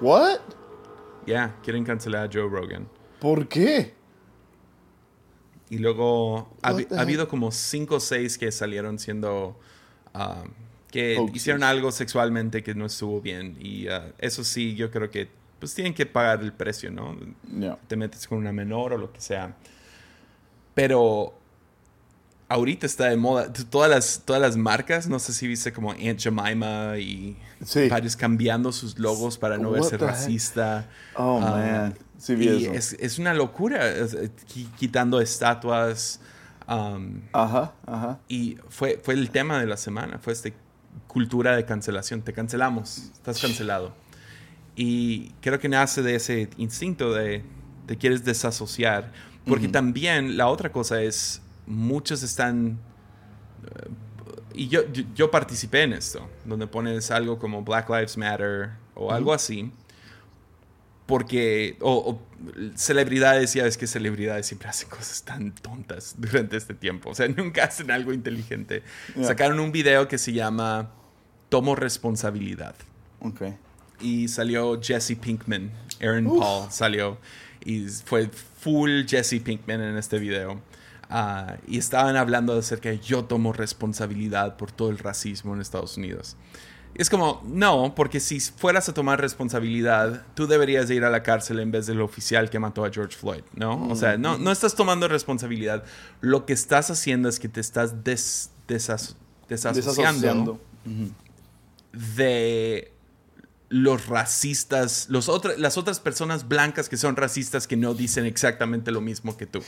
What? Ya, quieren cancelar a Joe Rogan. ¿Por qué? Y luego ha, ha habido como cinco o seis que salieron siendo... ah, que Hoaxes. hicieron algo sexualmente que no estuvo bien. Y ah, eso sí, yo creo que pues tienen que pagar el precio, ¿no? Ya. Te metes con una menor o lo que sea. Pero ahorita está de moda. Todas las, todas las marcas, no sé si viste como Aunt Jemima y Sí. varios cambiando sus logos para no What verse racista. Oh, Ah, man. Sí vi y eso. es, es una locura, eh, qui- quitando estatuas. um, Ajá, ajá. y fue, fue el tema de la semana, fue esta cultura de cancelación. Te cancelamos, estás cancelado. Y creo que nace de ese instinto de te quieres desasociar. Porque Ujú. también la otra cosa es, muchos están... eh, y yo, yo, yo participé en esto, donde pones algo como Black Lives Matter o algo así. Porque, o, o celebridades, ya ves que celebridades siempre hacen cosas tan tontas durante este tiempo. O sea, nunca hacen algo inteligente. Sacaron un video que se llama Tomo responsabilidad. Ok. Y salió Jesse Pinkman. Aaron Uf. Paul salió. Y fue full Jesse Pinkman en este video. Ah, y estaban hablando acerca de yo tomo responsabilidad por todo el racismo en Estados Unidos. Es como, no, porque si fueras a tomar responsabilidad, tú deberías de ir a la cárcel en vez del oficial que mató a George Floyd, ¿no? O sea, no, no estás tomando responsabilidad. Lo que estás haciendo es que te estás des- desas- desasociando de los racistas, los otra- las otras personas blancas que son racistas que no dicen exactamente lo mismo que tú.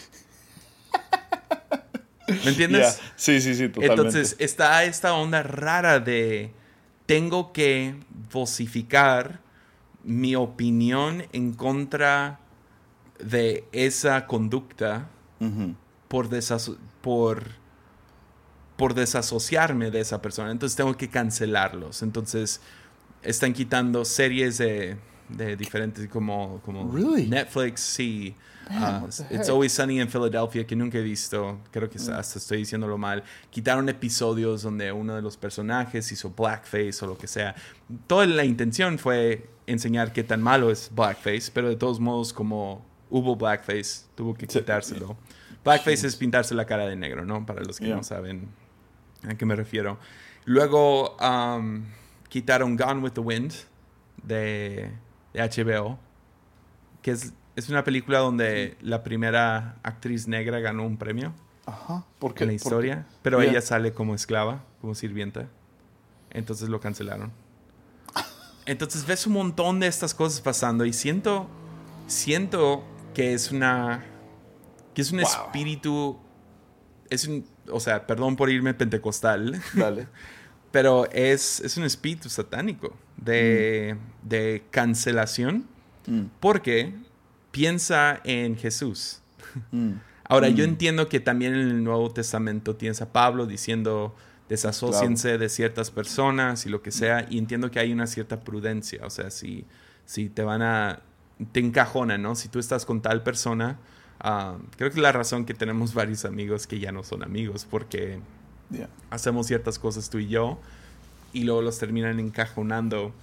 ¿Me entiendes? Sí, sí, sí, totalmente. Entonces está esta onda rara de tengo que vocificar mi opinión en contra de esa conducta por, desaso- por, por desasociarme de esa persona. Entonces tengo que cancelarlos. Entonces están quitando series de, de diferentes como, como Really? Netflix, sí. Man, The It's? Mm. Always Sunny in Philadelphia, que nunca he visto. Creo que hasta estoy diciéndolo mal. Quitaron episodios donde uno de los personajes hizo blackface o lo que sea. Toda la intención fue enseñar qué tan malo es blackface, pero de todos modos, como hubo blackface, tuvo que quitárselo. Blackface es pintarse la cara de negro, ¿no? Para los que Yeah. no saben a qué me refiero. Luego um, quitaron Gone with the Wind de, de HBO, que es, es una película donde la primera actriz negra ganó un premio Ajá. ¿Por qué? en la historia, pero Yeah. ella sale como esclava, como sirvienta. Entonces lo cancelaron. Entonces ves un montón de estas cosas pasando y siento, siento que es una, que es un Wow. espíritu, es un, o sea, perdón por irme pentecostal, Dale. pero es, es un espíritu satánico de, de cancelación Mm, porque piensa en Jesús. mm. Ahora, yo entiendo que también en el Nuevo Testamento tienes a Pablo diciendo desasóciense de ciertas personas y lo que sea, y entiendo que hay una cierta prudencia, o sea, si, si te van a, te encajonan, ¿no? Si tú estás con tal persona, ah, creo que es la razón que tenemos varios amigos que ya no son amigos, porque hacemos ciertas cosas tú y yo, y luego los terminan encajonando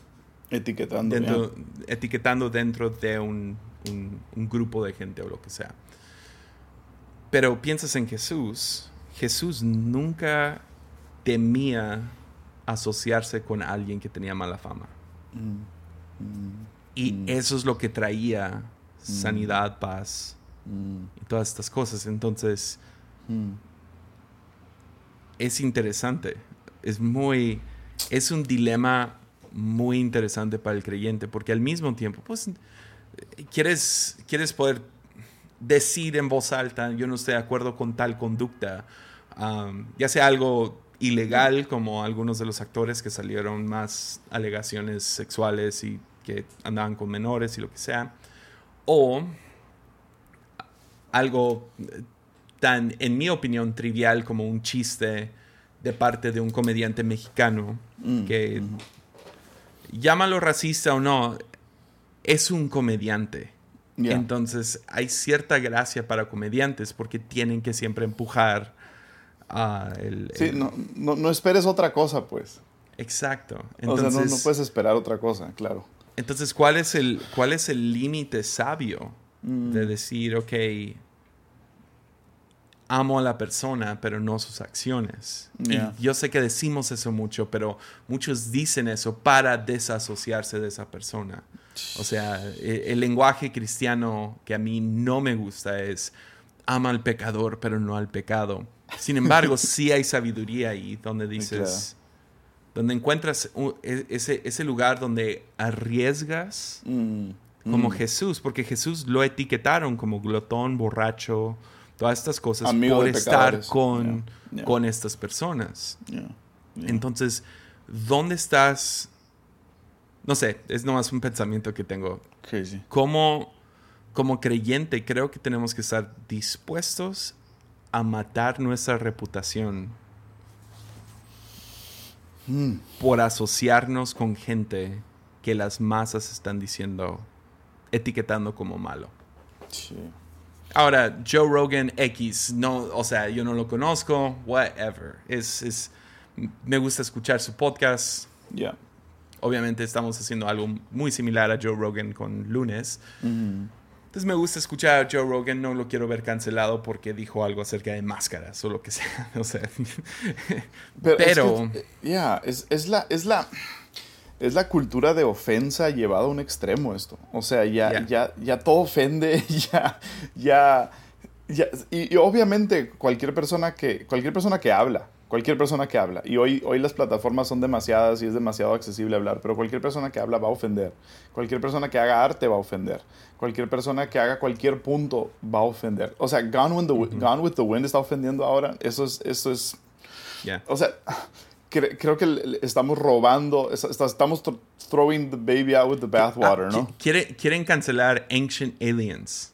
Etiquetando. dentro, etiquetando dentro de un, un- un grupo de gente o lo que sea. Pero piensas en Jesús, Jesús nunca temía asociarse con alguien que tenía mala fama. Mm, mm. Y Mm. eso es lo que traía sanidad, paz mm. y todas estas cosas. Entonces, mm. es interesante. Es muy. Es un dilema muy interesante para el creyente, porque al mismo tiempo, pues, quieres, quieres poder decir en voz alta, yo no estoy de acuerdo con tal conducta, ya sea algo ilegal, como algunos de los actores que salieron más alegaciones sexuales y que andaban con menores y lo que sea, o algo tan, en mi opinión, trivial como un chiste de parte de un comediante mexicano mm, que, llámalo racista o no, es un comediante. Entonces hay cierta gracia para comediantes porque tienen que siempre empujar a el, Sí, no, no, esperes otra cosa, pues. Exacto. Entonces, o sea, no, puedes esperar otra cosa, claro. Entonces, ¿cuál es el cuál es el límite sabio de mm. decir, ok, amo a la persona, pero no sus acciones. Y yo sé que decimos eso mucho, pero muchos dicen eso para desasociarse de esa persona. O sea, e, el, lenguaje cristiano que a mí no me gusta es ama al pecador, pero no al pecado. Sin embargo, sí hay sabiduría ahí donde dices, donde encuentras e, ese, ese lugar donde arriesgas mm, como mm. Jesús, porque Jesús lo etiquetaron como glotón, borracho, todas estas cosas por estar con, con estas personas. Entonces, ¿dónde estás? No sé, es nomás un pensamiento que tengo. Crazy. Como, como creyente, creo que tenemos que estar dispuestos a matar nuestra reputación hmm. por asociarnos con gente que las masas están diciendo, etiquetando como malo. Sí. Ahora, Joe Rogan X, no, o sea, yo no lo conozco, whatever. Es, es, me gusta escuchar su podcast. Ya. Obviamente estamos haciendo algo muy similar a Joe Rogan con lunes. Entonces me gusta escuchar a Joe Rogan, no lo quiero ver cancelado porque dijo algo acerca de máscaras o lo que sea. O sea, pero... Ya, es, es, la... Es la es la cultura de ofensa llevada a un extremo esto. O sea, ya, ya, ya todo ofende, ya, ya, ya y, obviamente cualquier persona que, cualquier persona que habla, cualquier persona que habla, y hoy, hoy las plataformas son demasiadas y es demasiado accesible hablar, pero cualquier persona que habla va a ofender, cualquier persona que haga arte va a ofender, cualquier persona que haga cualquier punto va a ofender. O sea, Gone with the, Gone with the Wind está ofendiendo ahora, eso es, eso es, o sea creo que estamos robando, estamos throwing the baby out with the bathwater, ¿no? quieren cancelar Ancient Aliens.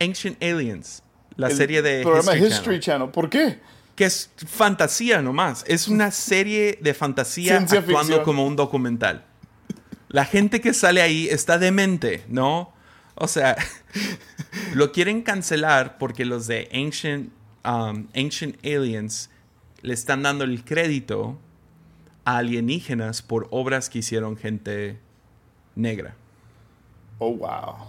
Ancient Aliens, la serie de programa History, Channel. ¿Por qué? Que es fantasía nomás. Es una serie de fantasía actuando como un documental. La gente que sale ahí está demente, ¿no? O sea, lo quieren cancelar porque los de Ancient, um, Ancient Aliens le están dando el crédito a alienígenas por obras que hicieron gente negra. Oh, wow.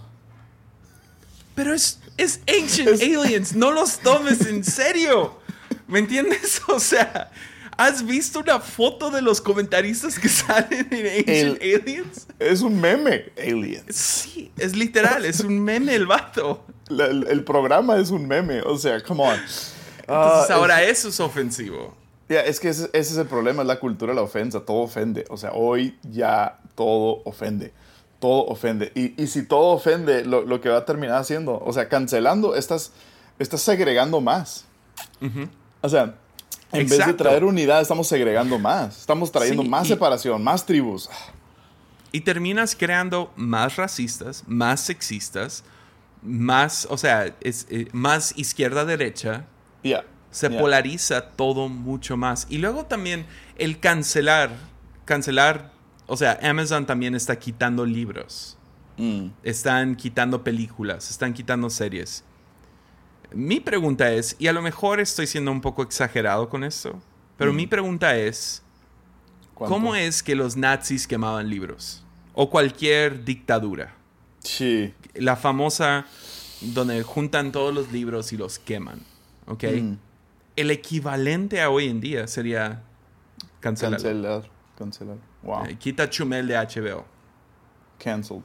Pero es, es Ancient Aliens, no los tomes en serio. ¿Me entiendes? O sea, ¿has visto una foto de los comentaristas que salen en Ancient Aliens? Es un meme, Aliens. Sí, es literal, es un meme el vato. el programa es un meme, o sea, come on. Entonces ah, ahora eso es ofensivo. es que ese, es el problema, es la cultura de la ofensa, todo ofende. O sea, hoy ya todo ofende. Todo ofende. Y, y si todo ofende, lo, lo, que va a terminar haciendo, o sea, cancelando, estás, estás segregando más. O sea, en vez de traer unidad, estamos segregando más. Estamos trayendo más separación, más tribus. Y terminas creando más racistas, más sexistas, más, o sea, es, eh, más izquierda-derecha se polariza todo mucho más. Y luego también el cancelar, cancelar, o sea, Amazon también está quitando libros. Mm. Están quitando películas, están quitando series. Mi pregunta es, y a lo mejor estoy siendo un poco exagerado con esto, pero mm. mi pregunta es, ¿cómo es que los nazis quemaban libros? O cualquier dictadura. Sí. La famosa donde juntan todos los libros y los queman. ¿ok? Mm. El equivalente a hoy en día sería cancelar. Cancelar, cancelar. Wow. Eh, quita Chumel de HBO. Cancelled.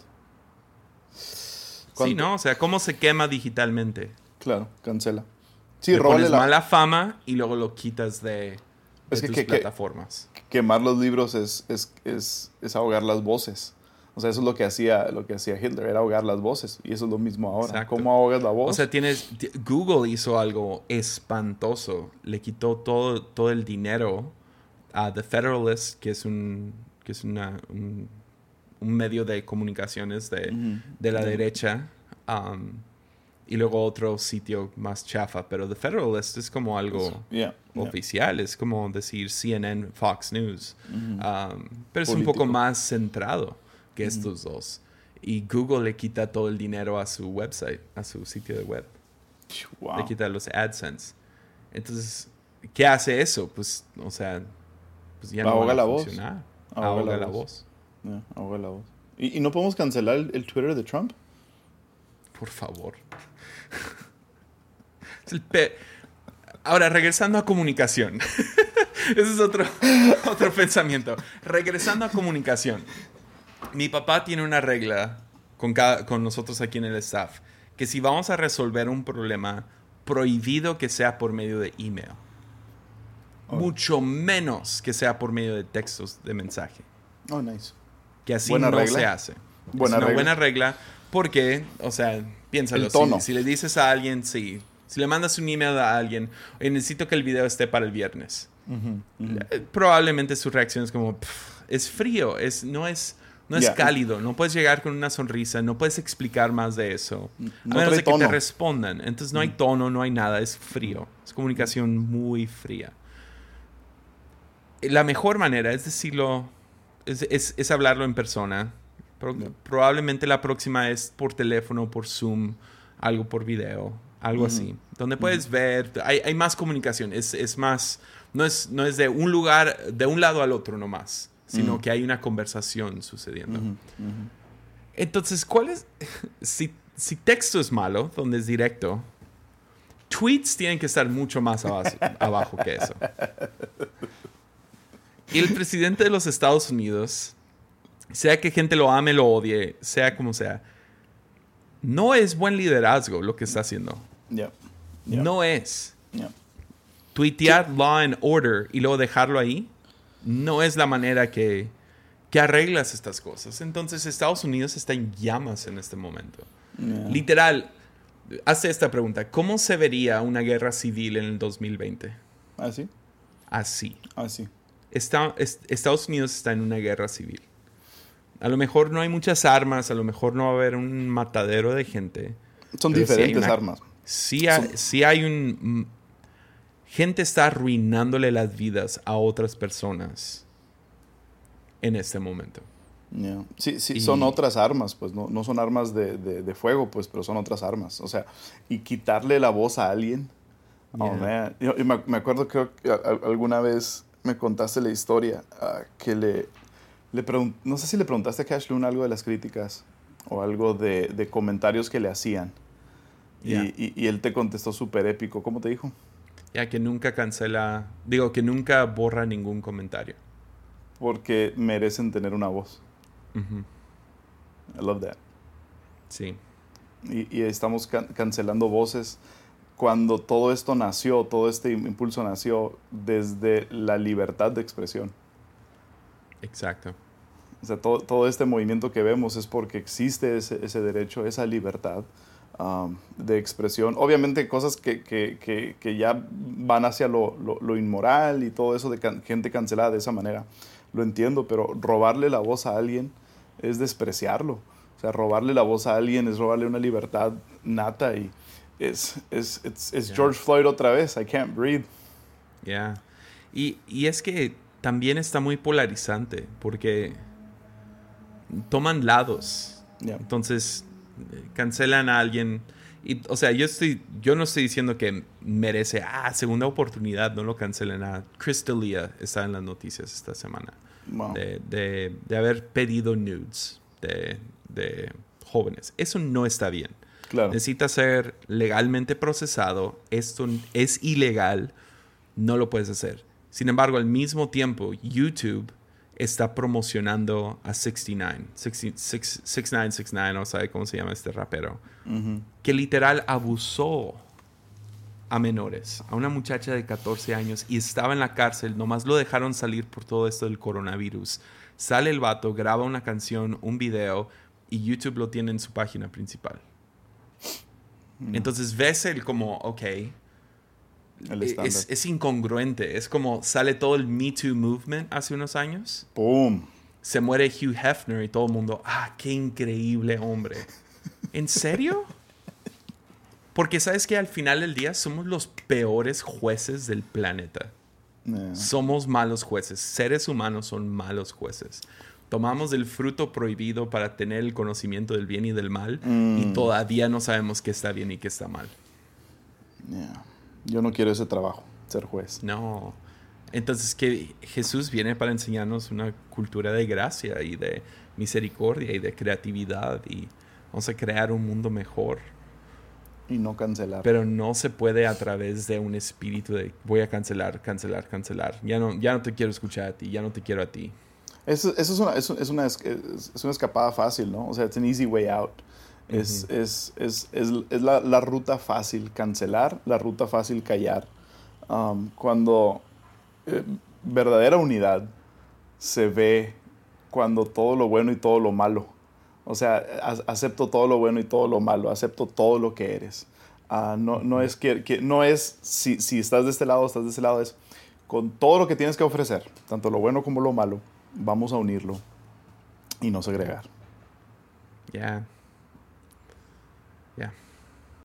Sí, ¿no? O sea, ¿cómo se quema digitalmente? Claro, cancela. Sí, Le pones la... mala fama y luego lo quitas de, tus plataformas. quemar los libros es, es, es, es, ahogar las voces. O sea, eso es lo que hacía, lo que hacía Hitler, era ahogar las voces. Y eso es lo mismo ahora. ¿Cómo ahogas la voz? O sea, tienes... Google hizo algo espantoso. Le quitó todo, todo el dinero a The Federalist, que es un, que es una, un, medio de comunicaciones de, de la derecha. Um, y luego otro sitio más chafa. Pero The Federalist es como algo oficial, es como decir CNN, Fox News. Um, pero es un poco más centrado que estos dos. Y Google le quita todo el dinero a su website, a su sitio de web. Le quita los AdSense. Entonces, ¿qué hace eso? Pues, o sea, pues ya no va a la funcionar. Voz. Ahoga, la, voz. ahoga la voz. ¿Y, no podemos cancelar el Twitter de Trump? Por favor. Ahora, regresando a comunicación. Ese es otro, otro pensamiento. Regresando a comunicación. Mi papá tiene una regla con, con nosotros aquí en el staff, que si vamos a resolver un problema, prohibido que sea por medio de email. Oh. Mucho menos que sea por medio de textos de mensaje. Oh, nice. Que así no se hace. Buena es una buena regla porque, o sea, piénsalo. Si, le dices a alguien, sí. Si le mandas un email a alguien, necesito que el video esté para el viernes. Eh, probablemente su reacción es como, es frío, es, no es... No es cálido, no puedes llegar con una sonrisa, no puedes explicar más de eso. a menos de que te respondan. Entonces no hay tono, no hay nada, es frío. Es comunicación muy fría. La mejor manera es decirlo, es, es hablarlo en persona Probablemente la próxima es por teléfono, por Zoom, algo por video, algo así. Donde puedes ver, hay, hay, más comunicación, es, es, más, no es, no es de un lugar, de un lado al otro nomás, sino que hay una conversación sucediendo. Entonces, ¿cuál es? si, si texto es malo, donde es directo, tweets tienen que estar mucho más abajo, abajo que eso. Y el presidente de los Estados Unidos sea que gente lo ame, lo odie, sea como sea, no es buen liderazgo lo que está haciendo. No es. Tuitear law and order y luego dejarlo ahí no es la manera que, que arreglas estas cosas. Entonces Estados Unidos está en llamas en este momento. Literal, hace esta pregunta. ¿Cómo se vería una guerra civil en el 2020? ¿Así? Así. Así. Está, Estados Unidos está en una guerra civil. A lo mejor no hay muchas armas, a lo mejor no va a haber un matadero de gente. Son diferentes armas. Sí hay, hay un... Gente está arruinándole las vidas a otras personas en este momento. Sí, sí, son otras armas, pues no, no son armas de, de, fuego, pues, pero son otras armas. O sea, y quitarle la voz a alguien. Oh, Yo, me, acuerdo que alguna vez me contaste la historia ah, que le, le no sé si le preguntaste a Cash Loon algo de las críticas o algo de, de comentarios que le hacían. Y, y, él te contestó súper épico. ¿Cómo te dijo? Ya que nunca cancela, digo que nunca borra ningún comentario. Porque merecen tener una voz. I love that. Sí. Y, y estamos cancelando voces cuando todo esto nació, todo este impulso nació desde la libertad de expresión. Exacto. O sea, todo, todo, este movimiento que vemos es porque existe ese, ese derecho, esa libertad um, de expresión. Obviamente cosas que, que, que, ya van hacia lo, lo, inmoral y todo eso de gente cancelada de esa manera. Lo entiendo, pero robarle la voz a alguien es despreciarlo. O sea, robarle la voz a alguien es robarle una libertad nata y es, es, es, George Floyd otra vez. I can't breathe. Ya. Y, y es que también está muy polarizante porque toman lados. Entonces, cancelan a alguien. Y, o sea, yo, estoy, yo no estoy diciendo que merece, ah, segunda oportunidad, no lo cancelen a Chris D'Elia está en las noticias esta semana. De, de, haber pedido nudes de, de, jóvenes. Eso no está bien. Necesita ser legalmente procesado. Esto es ilegal. No lo puedes hacer. Sin embargo, al mismo tiempo, YouTube está promocionando a 69, 6969, no sabe cómo se llama este rapero, que literal abusó a menores, a una muchacha de 14 años y estaba en la cárcel, nomás lo dejaron salir por todo esto del coronavirus. Sale el vato, graba una canción, un video y YouTube lo tiene en su página principal. Mm. Entonces ves el como, ok, es, es, incongruente. Es como sale todo el Me Too movement hace unos años. ¡Boom! Se muere Hugh Hefner y todo el mundo, ¡ah, qué increíble hombre! ¿En serio? Porque sabes que al final del día somos los peores jueces del planeta. Somos malos jueces. Seres humanos son malos jueces. Tomamos el fruto prohibido para tener el conocimiento del bien y del mal y mm. todavía no sabemos qué está bien y qué está mal. Yo no quiero ese trabajo, ser juez. No. Entonces que Jesús viene para enseñarnos una cultura de gracia y de misericordia y de creatividad y vamos a crear un mundo mejor. Y no cancelar. Pero no se puede a través de un espíritu de voy a cancelar, cancelar, cancelar. Ya no, ya no te quiero escuchar a ti, ya no te quiero a ti. Eso, eso es, una, es, una, es, una, escapada fácil, ¿no? O sea, es un easy way out. Es, es, es, es la, la, ruta fácil cancelar, la ruta fácil callar. Um, cuando eh, verdadera unidad se ve cuando todo lo bueno y todo lo malo. O sea, acepto todo lo bueno y todo lo malo, acepto todo lo que eres. Uh, no, no, es que, que, no es si, si estás de este lado, estás de este lado, es con todo lo que tienes que ofrecer, tanto lo bueno como lo malo, vamos a unirlo y no segregar. Ya. Yeah.